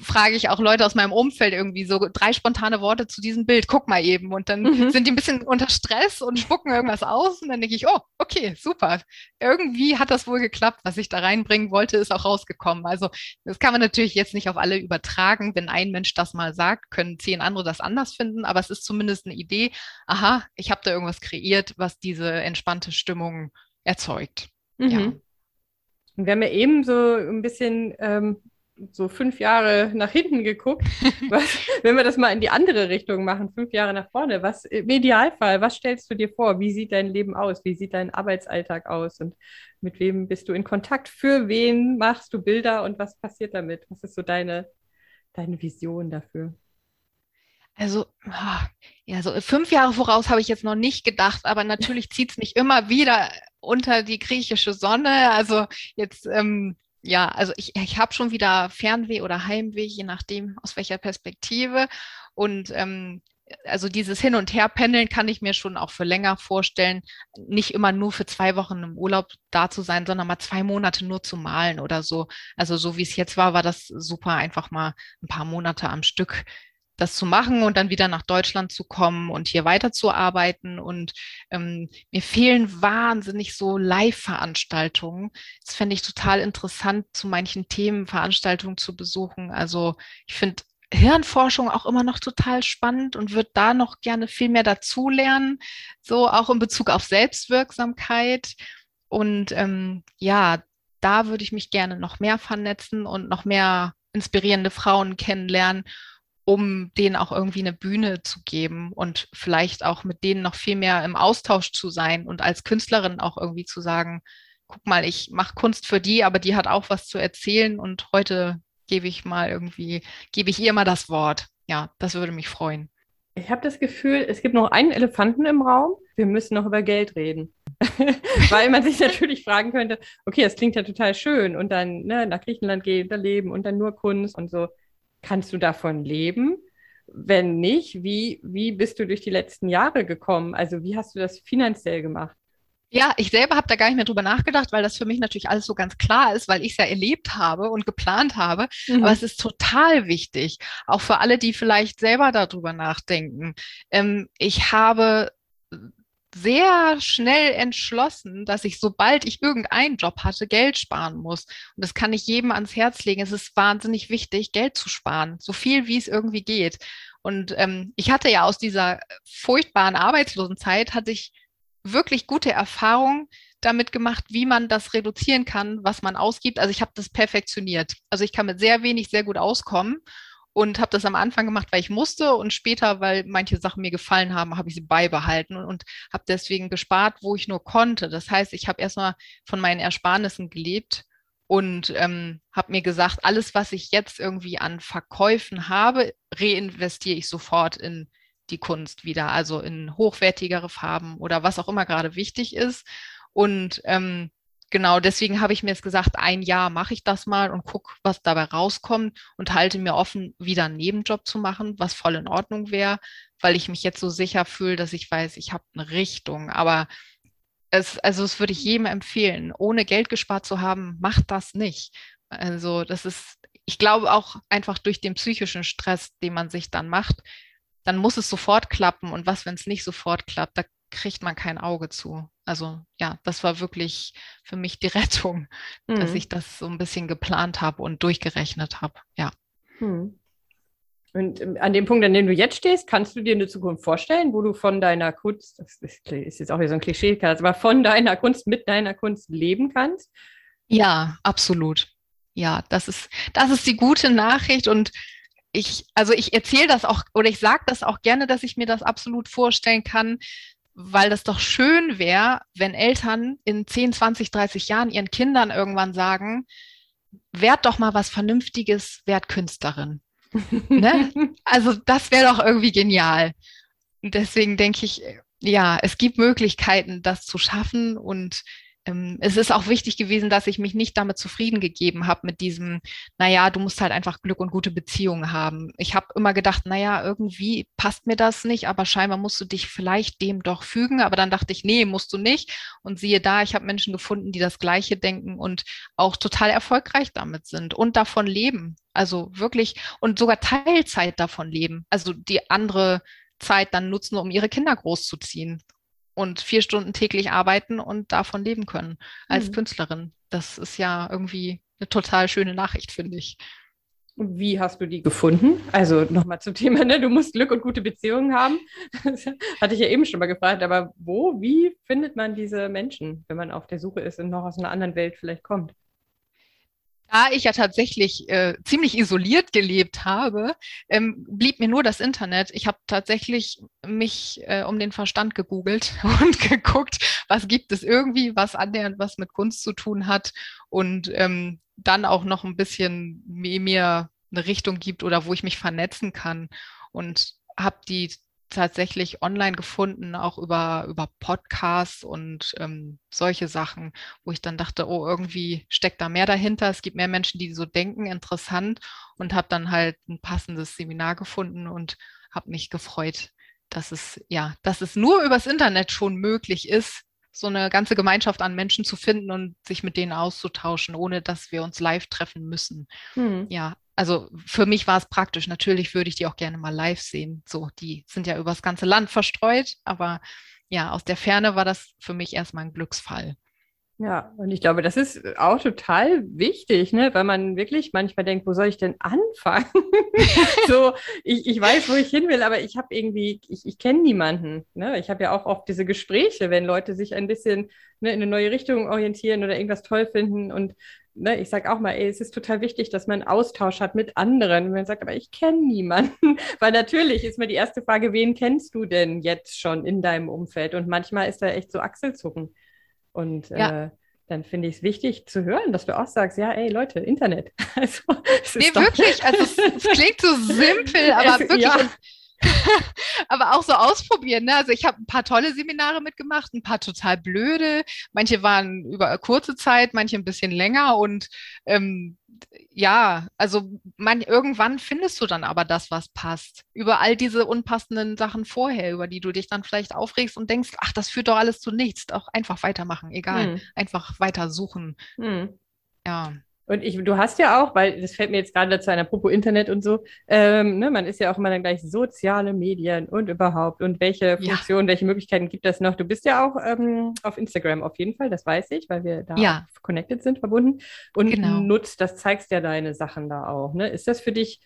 [SPEAKER 2] frage ich auch Leute aus meinem Umfeld irgendwie so drei spontane Worte zu diesem Bild, guck mal eben. Und dann mhm. sind die ein bisschen unter Stress und spucken irgendwas aus. Und dann denke ich, oh, okay, super. Irgendwie hat das wohl geklappt. Was ich da reinbringen wollte, ist auch rausgekommen. Also das kann man natürlich jetzt nicht auf alle übertragen. Wenn ein Mensch das mal sagt, können zehn andere das anders finden. Aber es ist zumindest eine Idee. Aha, ich habe da irgendwas kreiert, was diese entspannte Stimmung erzeugt. Mhm. Ja.
[SPEAKER 1] Wir haben ja eben so ein bisschen ähm, so fünf Jahre nach hinten geguckt. [laughs] Was, wenn wir das mal in die andere Richtung machen, fünf Jahre nach vorne, was im Idealfall, was stellst du dir vor? Wie sieht dein Leben aus? Wie sieht dein Arbeitsalltag aus? Und mit wem bist du in Kontakt? Für wen machst du Bilder und was passiert damit? Was ist so deine, deine Vision dafür?
[SPEAKER 2] Also, ah, ja, so fünf Jahre voraus habe ich jetzt noch nicht gedacht, aber natürlich zieht es mich immer wieder unter die griechische Sonne. Also jetzt ähm, ja, also ich, ich habe schon wieder Fernweh oder Heimweh, je nachdem aus welcher Perspektive. Und ähm, also dieses Hin- und Her-Pendeln kann ich mir schon auch für länger vorstellen. Nicht immer nur für zwei Wochen im Urlaub da zu sein, sondern mal zwei Monate nur zu malen oder so. Also so wie es jetzt war, war das super, einfach mal ein paar Monate am Stück das zu machen und dann wieder nach Deutschland zu kommen und hier weiterzuarbeiten. Und ähm, mir fehlen wahnsinnig so Live-Veranstaltungen. Das fände ich total interessant, zu manchen Themen Veranstaltungen zu besuchen. Also ich finde Hirnforschung auch immer noch total spannend und würde da noch gerne viel mehr dazulernen, so auch in Bezug auf Selbstwirksamkeit. Und ähm, ja, da würde ich mich gerne noch mehr vernetzen und noch mehr inspirierende Frauen kennenlernen um denen auch irgendwie eine Bühne zu geben und vielleicht auch mit denen noch viel mehr im Austausch zu sein und als Künstlerin auch irgendwie zu sagen, guck mal, ich mache Kunst für die, aber die hat auch was zu erzählen und heute gebe ich mal irgendwie, gebe ich ihr mal das Wort. Ja, das würde mich freuen.
[SPEAKER 1] Ich habe das Gefühl, es gibt noch einen Elefanten im Raum. Wir müssen noch über Geld reden. [laughs] Weil man sich natürlich fragen könnte, okay, das klingt ja total schön und dann ne, nach Griechenland gehen, da leben und dann nur Kunst und so. Kannst du davon leben? Wenn nicht, wie, wie bist du durch die letzten Jahre gekommen? Also wie hast du das finanziell gemacht?
[SPEAKER 2] Ja, ich selber habe da gar nicht mehr drüber nachgedacht, weil das für mich natürlich alles so ganz klar ist, weil ich es ja erlebt habe und geplant habe. Mhm. Aber es ist total wichtig, auch für alle, die vielleicht selber darüber nachdenken. Ähm, ich habe sehr schnell entschlossen, dass ich, sobald ich irgendeinen Job hatte, Geld sparen muss. Und das kann ich jedem ans Herz legen. Es ist wahnsinnig wichtig, Geld zu sparen, so viel wie es irgendwie geht. Und ähm, ich hatte ja aus dieser furchtbaren Arbeitslosenzeit, hatte ich wirklich gute Erfahrungen damit gemacht, wie man das reduzieren kann, was man ausgibt. Also ich habe das perfektioniert. Also ich kann mit sehr wenig sehr gut auskommen und habe das am Anfang gemacht, weil ich musste und später, weil manche Sachen mir gefallen haben, habe ich sie beibehalten und, und habe deswegen gespart, wo ich nur konnte. Das heißt, ich habe erstmal von meinen Ersparnissen gelebt und ähm, habe mir gesagt, alles, was ich jetzt irgendwie an Verkäufen habe, reinvestiere ich sofort in die Kunst wieder, also in hochwertigere Farben oder was auch immer gerade wichtig ist. Und ähm, genau deswegen habe ich mir jetzt gesagt, ein Jahr mache ich das mal und gucke, was dabei rauskommt und halte mir offen, wieder einen Nebenjob zu machen, was voll in Ordnung wäre, weil ich mich jetzt so sicher fühle, dass ich weiß, ich habe eine Richtung. Aber es, also das würde ich jedem empfehlen. Ohne Geld gespart zu haben, macht das nicht. Also das ist, ich glaube auch einfach durch den psychischen Stress, den man sich dann macht, dann muss es sofort klappen. Und was, wenn es nicht sofort klappt? Da kriegt man kein Auge zu. Also ja, das war wirklich für mich die [laughs] Rettung, mhm. dass ich das so ein bisschen geplant habe und durchgerechnet habe. Ja. Mhm.
[SPEAKER 1] Und ähm, an dem Punkt, an dem du jetzt stehst, kannst du dir eine Zukunft vorstellen, wo du von deiner Kunst, das ist jetzt auch wieder so ein Klischee, aber von deiner Kunst, mit deiner Kunst leben kannst?
[SPEAKER 2] Ja, absolut. Ja, das ist, das ist die gute Nachricht und ich, also ich erzähle das auch oder ich sage das auch gerne, dass ich mir das absolut vorstellen kann, weil das doch schön wäre, wenn Eltern in 10, 20, 30 Jahren ihren Kindern irgendwann sagen, werd doch mal was Vernünftiges, werd Künstlerin. ne? [laughs] Also das wäre doch irgendwie genial. Und deswegen denke ich, ja, es gibt Möglichkeiten, das zu schaffen und es ist auch wichtig gewesen, dass ich mich nicht damit zufrieden gegeben habe mit diesem, naja, du musst halt einfach Glück und gute Beziehungen haben. Ich habe immer gedacht, naja, irgendwie passt mir das nicht, aber scheinbar musst du dich vielleicht dem doch fügen. Aber dann dachte ich, nee, musst du nicht. Und siehe da, ich habe Menschen gefunden, die das Gleiche denken und auch total erfolgreich damit sind und davon leben. Also wirklich und sogar Teilzeit davon leben. Also die andere Zeit dann nutzen, um ihre Kinder großzuziehen und vier Stunden täglich arbeiten und davon leben können als mhm. Künstlerin. Das ist ja irgendwie eine total schöne Nachricht, finde ich.
[SPEAKER 1] Und wie hast du die gefunden? Also nochmal zum [laughs] Thema, ne? du musst Glück und gute Beziehungen haben. Das [laughs] hatte ich ja eben schon mal gefragt, aber wo, wie findet man diese Menschen, wenn man auf der Suche ist und noch aus einer anderen Welt vielleicht kommt?
[SPEAKER 2] Da ich ja tatsächlich äh, ziemlich isoliert gelebt habe, ähm, blieb mir nur das Internet. Ich habe tatsächlich mich äh, um den Verstand gegoogelt [laughs] und geguckt, was gibt es irgendwie, was annähernd was mit Kunst zu tun hat und ähm, dann auch noch ein bisschen mir eine Richtung gibt oder wo ich mich vernetzen kann und habe die tatsächlich online gefunden, auch über, über Podcasts und ähm, solche Sachen, wo ich dann dachte, oh, irgendwie steckt da mehr dahinter. Es gibt mehr Menschen, die so denken, interessant und habe dann halt ein passendes Seminar gefunden und habe mich gefreut, dass es ja, dass es nur übers Internet schon möglich ist, so eine ganze Gemeinschaft an Menschen zu finden und sich mit denen auszutauschen, ohne dass wir uns live treffen müssen. Hm. Ja, also für mich war es praktisch. Natürlich würde ich die auch gerne mal live sehen. So, die sind ja übers ganze Land verstreut, aber ja, aus der Ferne war das für mich erstmal ein Glücksfall.
[SPEAKER 1] Ja, und ich glaube, das ist auch total wichtig, ne? weil man wirklich manchmal denkt, wo soll ich denn [laughs] anfangen? [laughs] so, ich, ich weiß, wo ich hin will, aber ich habe irgendwie, ich, ich kenne niemanden. Ne? Ich habe ja auch oft diese Gespräche, wenn Leute sich ein bisschen ne, in eine neue Richtung orientieren oder irgendwas toll finden und ne, ich sage auch mal, ey, es ist total wichtig, dass man Austausch hat mit anderen. Und man sagt, aber ich kenne niemanden. [laughs] Weil natürlich ist mir die erste Frage, wen kennst du denn jetzt schon in deinem Umfeld? Und manchmal ist da echt so Achselzucken. Und ja. äh, dann finde ich es wichtig zu hören, dass du auch sagst, ja, ey Leute, Internet. [laughs]
[SPEAKER 2] Also, nee, wirklich, also es, es, [laughs] klingt so simpel, aber es, wirklich. Ja. [laughs] aber auch so ausprobieren. Ne? Also ich habe ein paar tolle Seminare mitgemacht, ein paar total blöde. Manche waren über kurze Zeit, manche ein bisschen länger. Und ähm, ja, also man, irgendwann findest du dann aber das, was passt. Über all diese unpassenden Sachen vorher, über die du dich dann vielleicht aufregst und denkst, ach, das führt doch alles zu nichts. Auch einfach weitermachen, egal. Hm. Einfach weiter suchen. Hm.
[SPEAKER 1] Ja. Und ich, du hast ja auch, weil das fällt mir jetzt gerade dazu ein, apropos Internet und so, ähm, ne, man ist ja auch immer dann gleich soziale Medien und überhaupt und welche Funktionen, ja. welche Möglichkeiten gibt es noch? Du bist ja auch ähm, auf Instagram auf jeden Fall, das weiß ich, weil wir da ja. connected sind, verbunden und genau. nutzt, das zeigst ja deine Sachen da auch. Ne? Ist das für dich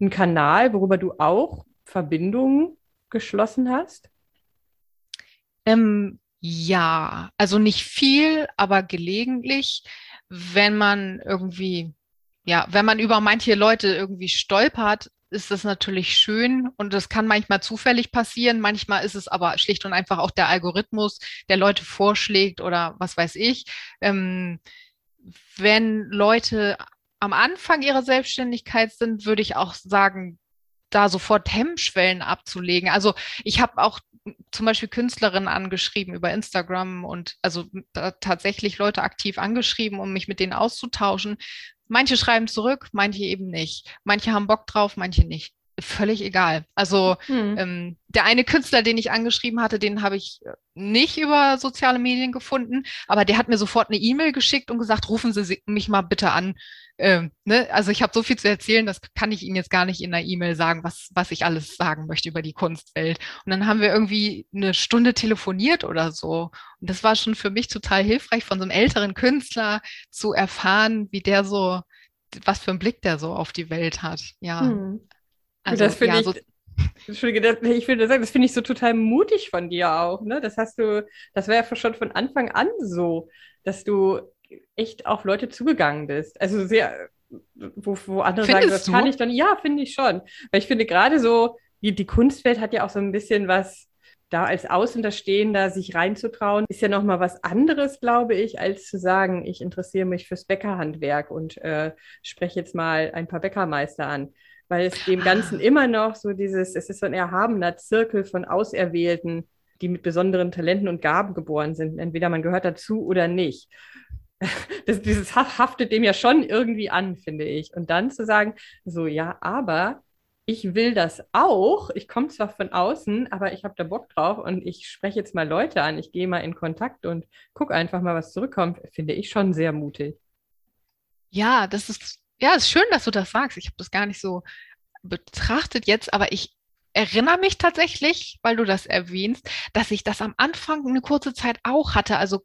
[SPEAKER 1] ein Kanal, worüber du auch Verbindungen geschlossen hast?
[SPEAKER 2] Ähm, ja, also nicht viel, aber gelegentlich wenn man irgendwie, ja, wenn man über manche Leute irgendwie stolpert, ist das natürlich schön und das kann manchmal zufällig passieren. Manchmal ist es aber schlicht und einfach auch der Algorithmus, der Leute vorschlägt oder was weiß ich. Ähm, wenn Leute am Anfang ihrer Selbstständigkeit sind, würde ich auch sagen, da sofort Hemmschwellen abzulegen. Also ich habe auch zum Beispiel Künstlerinnen angeschrieben über Instagram und also tatsächlich Leute aktiv angeschrieben, um mich mit denen auszutauschen. Manche schreiben zurück, manche eben nicht. Manche haben Bock drauf, manche nicht. völlig egal. Also hm. ähm, der eine Künstler, den ich angeschrieben hatte, den habe ich äh, nicht über soziale Medien gefunden, aber der hat mir sofort eine E-Mail geschickt und gesagt, rufen Sie mich mal bitte an. Ähm, ne? Also ich habe so viel zu erzählen, das kann ich Ihnen jetzt gar nicht in einer E-Mail sagen, was, was ich alles sagen möchte über die Kunstwelt. Und dann haben wir irgendwie eine Stunde telefoniert oder so. Und das war schon für mich total hilfreich, von so einem älteren Künstler zu erfahren, wie der so, was für einen Blick der so auf die Welt hat. Ja. Hm.
[SPEAKER 1] Also, das finde ja, ich, so Entschuldige, das, ich würde sagen, das finde ich so total mutig von dir auch. Ne? Das hast du, das war ja schon von Anfang an so, dass du echt auf Leute zugegangen bist. Also sehr, wo, wo andere Findest sagen, das du? kann ich dann. Ja, finde ich schon. Weil ich finde gerade so, die, die Kunstwelt hat ja auch so ein bisschen was da als Außenstehender sich reinzutrauen, ist ja nochmal was anderes, glaube ich, als zu sagen, ich interessiere mich fürs Bäckerhandwerk und äh, spreche jetzt mal ein paar Bäckermeister an weil es dem Ganzen ah. immer noch so dieses, es ist so ein erhabener Zirkel von Auserwählten, die mit besonderen Talenten und Gaben geboren sind. Entweder man gehört dazu oder nicht. [laughs] Das, dieses haftet dem ja schon irgendwie an, finde ich. Und dann zu sagen, so, ja, aber ich will das auch. Ich komme zwar von außen, aber ich habe da Bock drauf und ich spreche jetzt mal Leute an. Ich gehe mal in Kontakt und gucke einfach mal, was zurückkommt. Finde ich schon sehr mutig.
[SPEAKER 2] Ja, das ist ja, ist schön, dass du das sagst. Ich habe das gar nicht so betrachtet jetzt, aber ich erinnere mich tatsächlich, weil du das erwähnst, dass ich das am Anfang eine kurze Zeit auch hatte. Also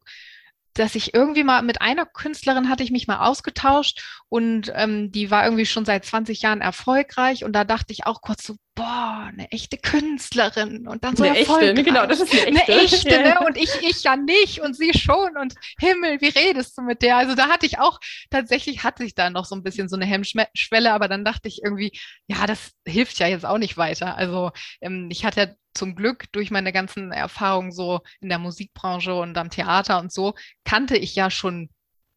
[SPEAKER 2] dass ich irgendwie mal mit einer Künstlerin hatte ich mich mal ausgetauscht und ähm, die war irgendwie schon seit 20 Jahren erfolgreich und da dachte ich auch kurz so, boah, eine echte Künstlerin und dann so eine. Echte, ne?
[SPEAKER 1] genau, das ist eine echte.
[SPEAKER 2] Eine echte, ne? Und ich, ich ja nicht und sie schon und Himmel, wie redest du mit der? Also da hatte ich auch, tatsächlich hatte ich da noch so ein bisschen so eine Hemmschwelle, aber dann dachte ich irgendwie, ja, das hilft ja jetzt auch nicht weiter. Also ähm, ich hatte ja zum Glück durch meine ganzen Erfahrungen so in der Musikbranche und am Theater und so, kannte ich ja schon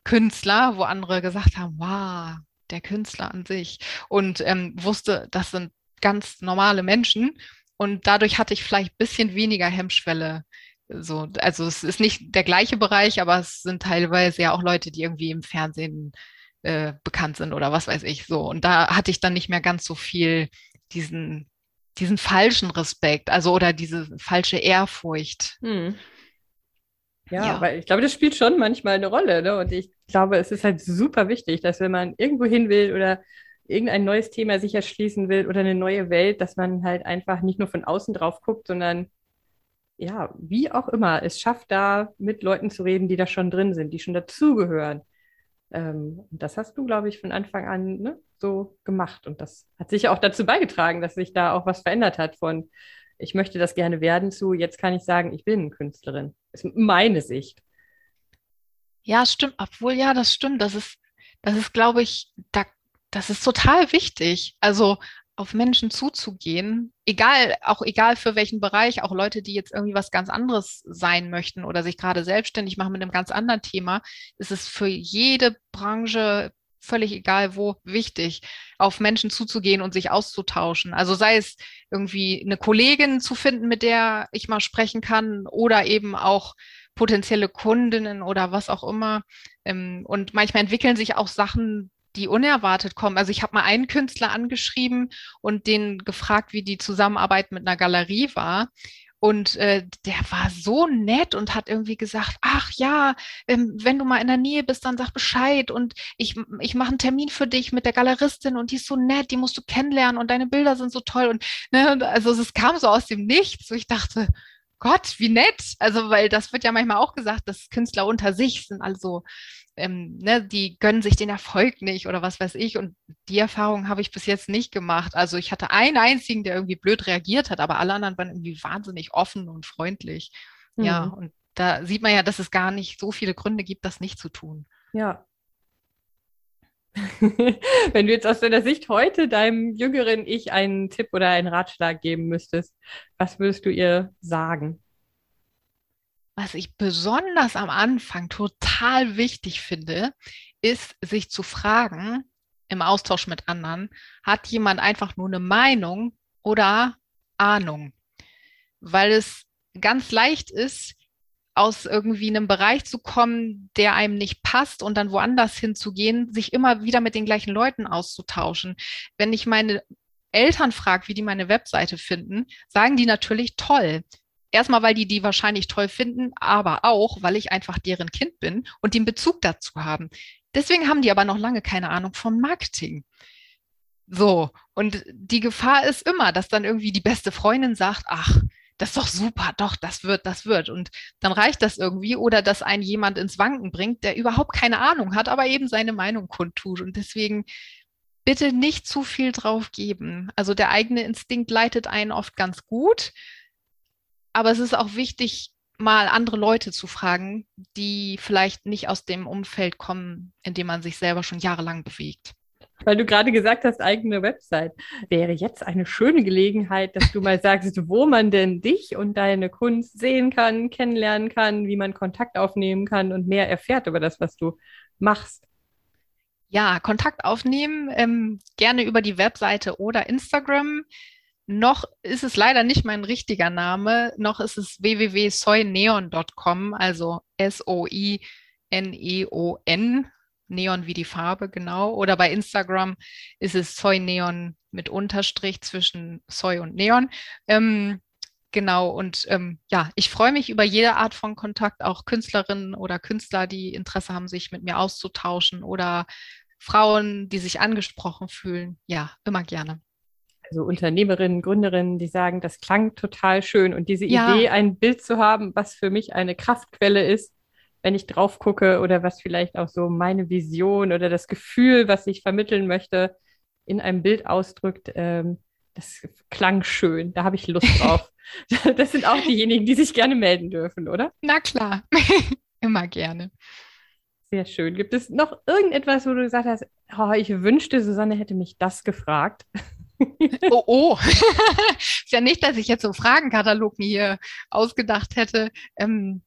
[SPEAKER 2] Künstler, wo andere gesagt haben, wow, der Künstler an sich. Und ähm, wusste, das sind ganz normale Menschen. Und dadurch hatte ich vielleicht ein bisschen weniger Hemmschwelle. So, also es ist nicht der gleiche Bereich, aber es sind teilweise ja auch Leute, die irgendwie im Fernsehen äh, bekannt sind oder was weiß ich so. Und da hatte ich dann nicht mehr ganz so viel diesen diesen falschen Respekt, also oder diese falsche Ehrfurcht. Hm.
[SPEAKER 1] Ja, ja, weil ich glaube, das spielt schon manchmal eine Rolle. Ne? Und ich glaube, es ist halt super wichtig, dass wenn man irgendwo hin will oder irgendein neues Thema sich erschließen will oder eine neue Welt, dass man halt einfach nicht nur von außen drauf guckt, sondern ja, wie auch immer, es schafft da mit Leuten zu reden, die da schon drin sind, die schon dazugehören. Ähm, das hast du, glaube ich, von Anfang an ne, so gemacht. Und das hat sicher auch dazu beigetragen, dass sich da auch was verändert hat von, ich möchte das gerne werden zu, jetzt kann ich sagen, ich bin Künstlerin. Das ist meine Sicht.
[SPEAKER 2] Ja, stimmt. Obwohl, ja, das stimmt. Das ist, das ist, glaube ich, da, das ist total wichtig. Also auf Menschen zuzugehen, egal, auch egal für welchen Bereich, auch Leute, die jetzt irgendwie was ganz anderes sein möchten oder sich gerade selbstständig machen mit einem ganz anderen Thema, ist es für jede Branche völlig egal wo wichtig, auf Menschen zuzugehen und sich auszutauschen. Also sei es irgendwie eine Kollegin zu finden, mit der ich mal sprechen kann oder eben auch potenzielle Kundinnen oder was auch immer. Ähm, und manchmal entwickeln sich auch Sachen, die unerwartet kommen. Also ich habe mal einen Künstler angeschrieben und den gefragt, wie die Zusammenarbeit mit einer Galerie war. Und äh, der war so nett und hat irgendwie gesagt, ach ja, ähm, wenn du mal in der Nähe bist, dann sag Bescheid und ich, ich mache einen Termin für dich mit der Galeristin und die ist so nett, die musst du kennenlernen und deine Bilder sind so toll. Und ne, also es kam so aus dem Nichts. Ich dachte, Gott, wie nett. Also, weil das wird ja manchmal auch gesagt, dass Künstler unter sich sind also ähm, ne, die gönnen sich den Erfolg nicht oder was weiß ich. Und die Erfahrung habe ich bis jetzt nicht gemacht. Also ich hatte einen einzigen, der irgendwie blöd reagiert hat, aber alle anderen waren irgendwie wahnsinnig offen und freundlich. Mhm. Ja, und da sieht man ja, dass es gar nicht so viele Gründe gibt, das nicht zu tun.
[SPEAKER 1] Ja. [laughs] Wenn du jetzt aus deiner Sicht heute deinem jüngeren Ich einen Tipp oder einen Ratschlag geben müsstest, was würdest du ihr sagen?
[SPEAKER 2] Was ich besonders am Anfang total wichtig finde, ist, sich zu fragen, im Austausch mit anderen, hat jemand einfach nur eine Meinung oder Ahnung? Weil es ganz leicht ist, aus irgendwie einem Bereich zu kommen, der einem nicht passt und dann woanders hinzugehen, sich immer wieder mit den gleichen Leuten auszutauschen. Wenn ich meine Eltern frage, wie die meine Webseite finden, sagen die natürlich toll. Erstmal, weil die die wahrscheinlich toll finden, aber auch, weil ich einfach deren Kind bin und den Bezug dazu haben. Deswegen haben die aber noch lange keine Ahnung von Marketing. So, und die Gefahr ist immer, dass dann irgendwie die beste Freundin sagt, ach, das ist doch super, doch, das wird, das wird. Und dann reicht das irgendwie. Oder dass ein jemand ins Wanken bringt, der überhaupt keine Ahnung hat, aber eben seine Meinung kundtut. Und deswegen bitte nicht zu viel drauf geben. Also der eigene Instinkt leitet einen oft ganz gut. Aber es ist auch wichtig, mal andere Leute zu fragen, die vielleicht nicht aus dem Umfeld kommen, in dem man sich selber schon jahrelang bewegt.
[SPEAKER 1] Weil du gerade gesagt hast, eigene Website. Wäre jetzt eine schöne Gelegenheit, dass du mal sagst, [laughs] wo man denn dich und deine Kunst sehen kann, kennenlernen kann, wie man Kontakt aufnehmen kann und mehr erfährt über das, was du machst.
[SPEAKER 2] Ja, Kontakt aufnehmen, ähm, gerne über die Webseite oder Instagram. Noch ist es leider nicht mein richtiger Name, noch ist es www.soyneon.com, also S-O-I-N-E-O-N Neon wie die Farbe, genau. Oder bei Instagram ist es Soy Neon mit Unterstrich zwischen Soy und Neon. Ähm, genau, und ähm, ja, ich freue mich über jede Art von Kontakt, auch Künstlerinnen oder Künstler, die Interesse haben, sich mit mir auszutauschen oder Frauen, die sich angesprochen fühlen. Ja, immer gerne.
[SPEAKER 1] Also Unternehmerinnen, Gründerinnen, die sagen, das klang total schön und diese ja. Idee, ein Bild zu haben, was für mich eine Kraftquelle ist, wenn ich drauf gucke oder was vielleicht auch so meine Vision oder das Gefühl, was ich vermitteln möchte, in einem Bild ausdrückt. Ähm, das klang schön, da habe ich Lust [laughs] drauf. das sind auch diejenigen, die sich gerne melden dürfen, oder?
[SPEAKER 2] Na klar, [laughs] immer gerne.
[SPEAKER 1] Sehr schön. Gibt es noch irgendetwas, wo du gesagt hast, oh, ich wünschte, Susanne hätte mich das gefragt?
[SPEAKER 2] Oh, oh. [laughs] ist ja nicht, dass ich jetzt so einen Fragenkatalog hier ausgedacht hätte. Ähm,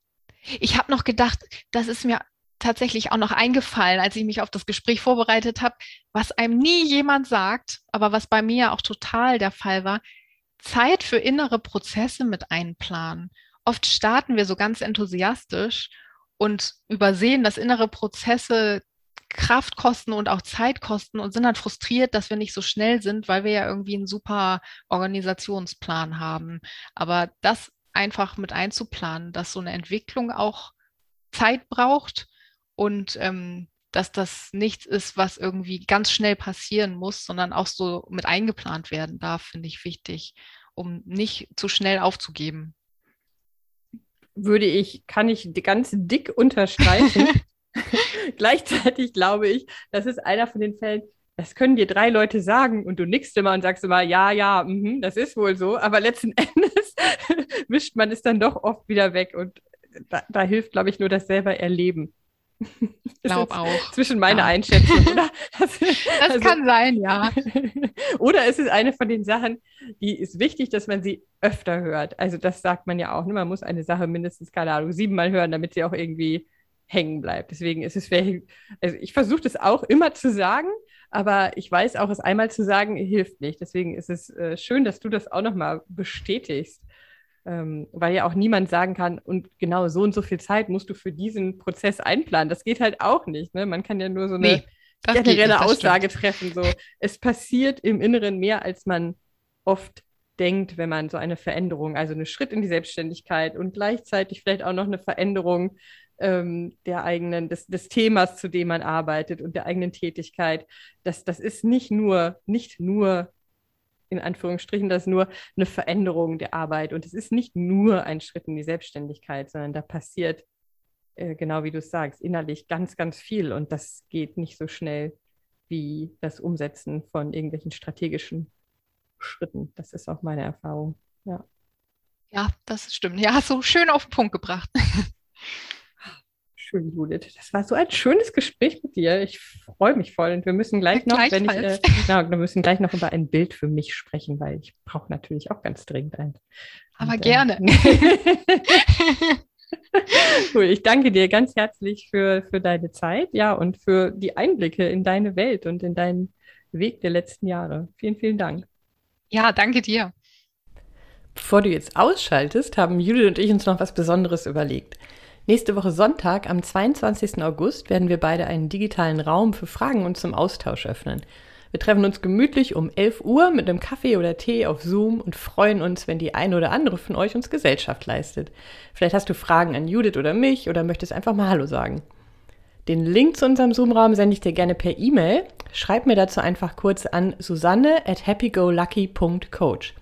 [SPEAKER 2] ich habe noch gedacht, das ist mir tatsächlich auch noch eingefallen, als ich mich auf das Gespräch vorbereitet habe, was einem nie jemand sagt, aber was bei mir auch total der Fall war, Zeit für innere Prozesse mit einplanen. Oft starten wir so ganz enthusiastisch und übersehen, dass innere Prozesse Kraft kosten und auch Zeit kosten und sind dann frustriert, dass wir nicht so schnell sind, weil wir ja irgendwie einen super Organisationsplan haben. Aber das einfach mit einzuplanen, dass so eine Entwicklung auch Zeit braucht und ähm, dass das nichts ist, was irgendwie ganz schnell passieren muss, sondern auch so mit eingeplant werden darf, finde ich wichtig, um nicht zu schnell aufzugeben.
[SPEAKER 1] Würde ich, kann ich ganz dick unterstreichen. [laughs] [laughs] Gleichzeitig glaube ich, das ist einer von den Fällen, das können dir drei Leute sagen und du nickst immer und sagst immer, ja, ja, mh, das ist wohl so, aber letzten [laughs] Endes wischt man es dann doch oft wieder weg und da, da hilft, glaube ich, nur das selber erleben. [laughs]
[SPEAKER 2] Glaub auch.
[SPEAKER 1] Zwischen meiner ja. Einschätzung, oder?
[SPEAKER 2] Das, das also, kann sein, ja.
[SPEAKER 1] oder es ist eine von den Sachen, die ist wichtig, dass man sie öfter hört. Also das sagt man ja auch. Ne? Man muss eine Sache mindestens, keine Ahnung, siebenmal hören, damit sie auch irgendwie hängen bleibt. Deswegen ist es, also ich versuche das auch immer zu sagen, aber ich weiß auch, es einmal zu sagen hilft nicht. Deswegen ist es äh, schön, dass du das auch nochmal bestätigst. Ähm, weil ja auch niemand sagen kann, und genau so und so viel Zeit musst du für diesen Prozess einplanen. Das geht halt auch nicht. Ne? Man kann ja nur so eine nee, generelle nicht, Aussage stimmt. treffen. So, es passiert im Inneren mehr, als man oft denkt, wenn man so eine Veränderung, also einen Schritt in die Selbstständigkeit und gleichzeitig vielleicht auch noch eine Veränderung ähm, der eigenen, des, des Themas, zu dem man arbeitet und der eigenen Tätigkeit. Das, das ist nicht nur, nicht nur in Anführungsstrichen, das ist nur eine Veränderung der Arbeit und es ist nicht nur ein Schritt in die Selbstständigkeit, sondern da passiert, äh, genau wie du sagst, innerlich ganz, ganz viel und das geht nicht so schnell wie das Umsetzen von irgendwelchen strategischen Schritten. Das ist auch meine Erfahrung. Ja.
[SPEAKER 2] Ja, das stimmt. Ja, so schön auf den Punkt gebracht. [laughs]
[SPEAKER 1] Schön, Judith. Das war so ein schönes Gespräch mit dir. Ich freue mich voll. Und wir müssen gleich noch, wenn ich, äh, genau, wir müssen gleich noch über ein Bild für mich sprechen, weil ich brauche natürlich auch ganz dringend eins.
[SPEAKER 2] Aber und, äh, gerne. [laughs]
[SPEAKER 1] cool. Ich danke dir ganz herzlich für, für deine Zeit, ja, und für die Einblicke in deine Welt und in deinen Weg der letzten Jahre. Vielen, vielen Dank.
[SPEAKER 2] Ja, danke dir.
[SPEAKER 1] Bevor du jetzt ausschaltest, haben Judith und ich uns noch was Besonderes überlegt. Nächste Woche Sonntag, am 22. August, werden wir beide einen digitalen Raum für Fragen und zum Austausch öffnen. Wir treffen uns gemütlich um 11 Uhr mit einem Kaffee oder Tee auf Zoom und freuen uns, wenn die eine oder andere von euch uns Gesellschaft leistet. Vielleicht hast du Fragen an Judith oder mich oder möchtest einfach mal Hallo sagen. Den Link zu unserem Zoom-Raum sende ich dir gerne per E-Mail. Schreib mir dazu einfach kurz an susanne at happygolucky.coach.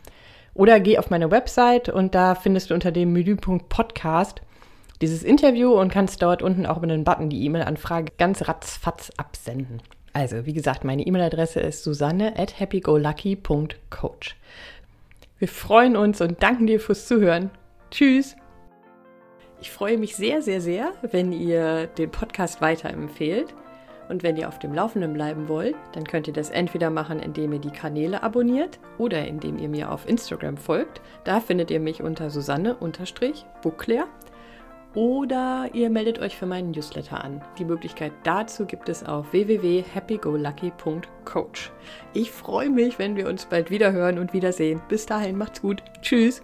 [SPEAKER 1] Oder geh auf meine Website und da findest du unter dem Menüpunkt Podcast dieses Interview und kannst dort unten auch über den Button die E-Mail-Anfrage ganz ratzfatz absenden. Also, wie gesagt, meine E-Mail-Adresse ist susanne at happygolucky.coach. Wir freuen uns und danken dir fürs Zuhören. Tschüss! Ich freue mich sehr, sehr, sehr, wenn ihr den Podcast weiterempfehlt. Und wenn ihr auf dem Laufenden bleiben wollt, dann könnt ihr das entweder machen, indem ihr die Kanäle abonniert oder indem ihr mir auf Instagram folgt. Da findet ihr mich unter Susanne-Buckler oder ihr meldet euch für meinen Newsletter an. Die Möglichkeit dazu gibt es auf www.happygolucky.coach. Ich freue mich, wenn wir uns bald wieder hören und wiedersehen. Bis dahin, macht's gut. Tschüss.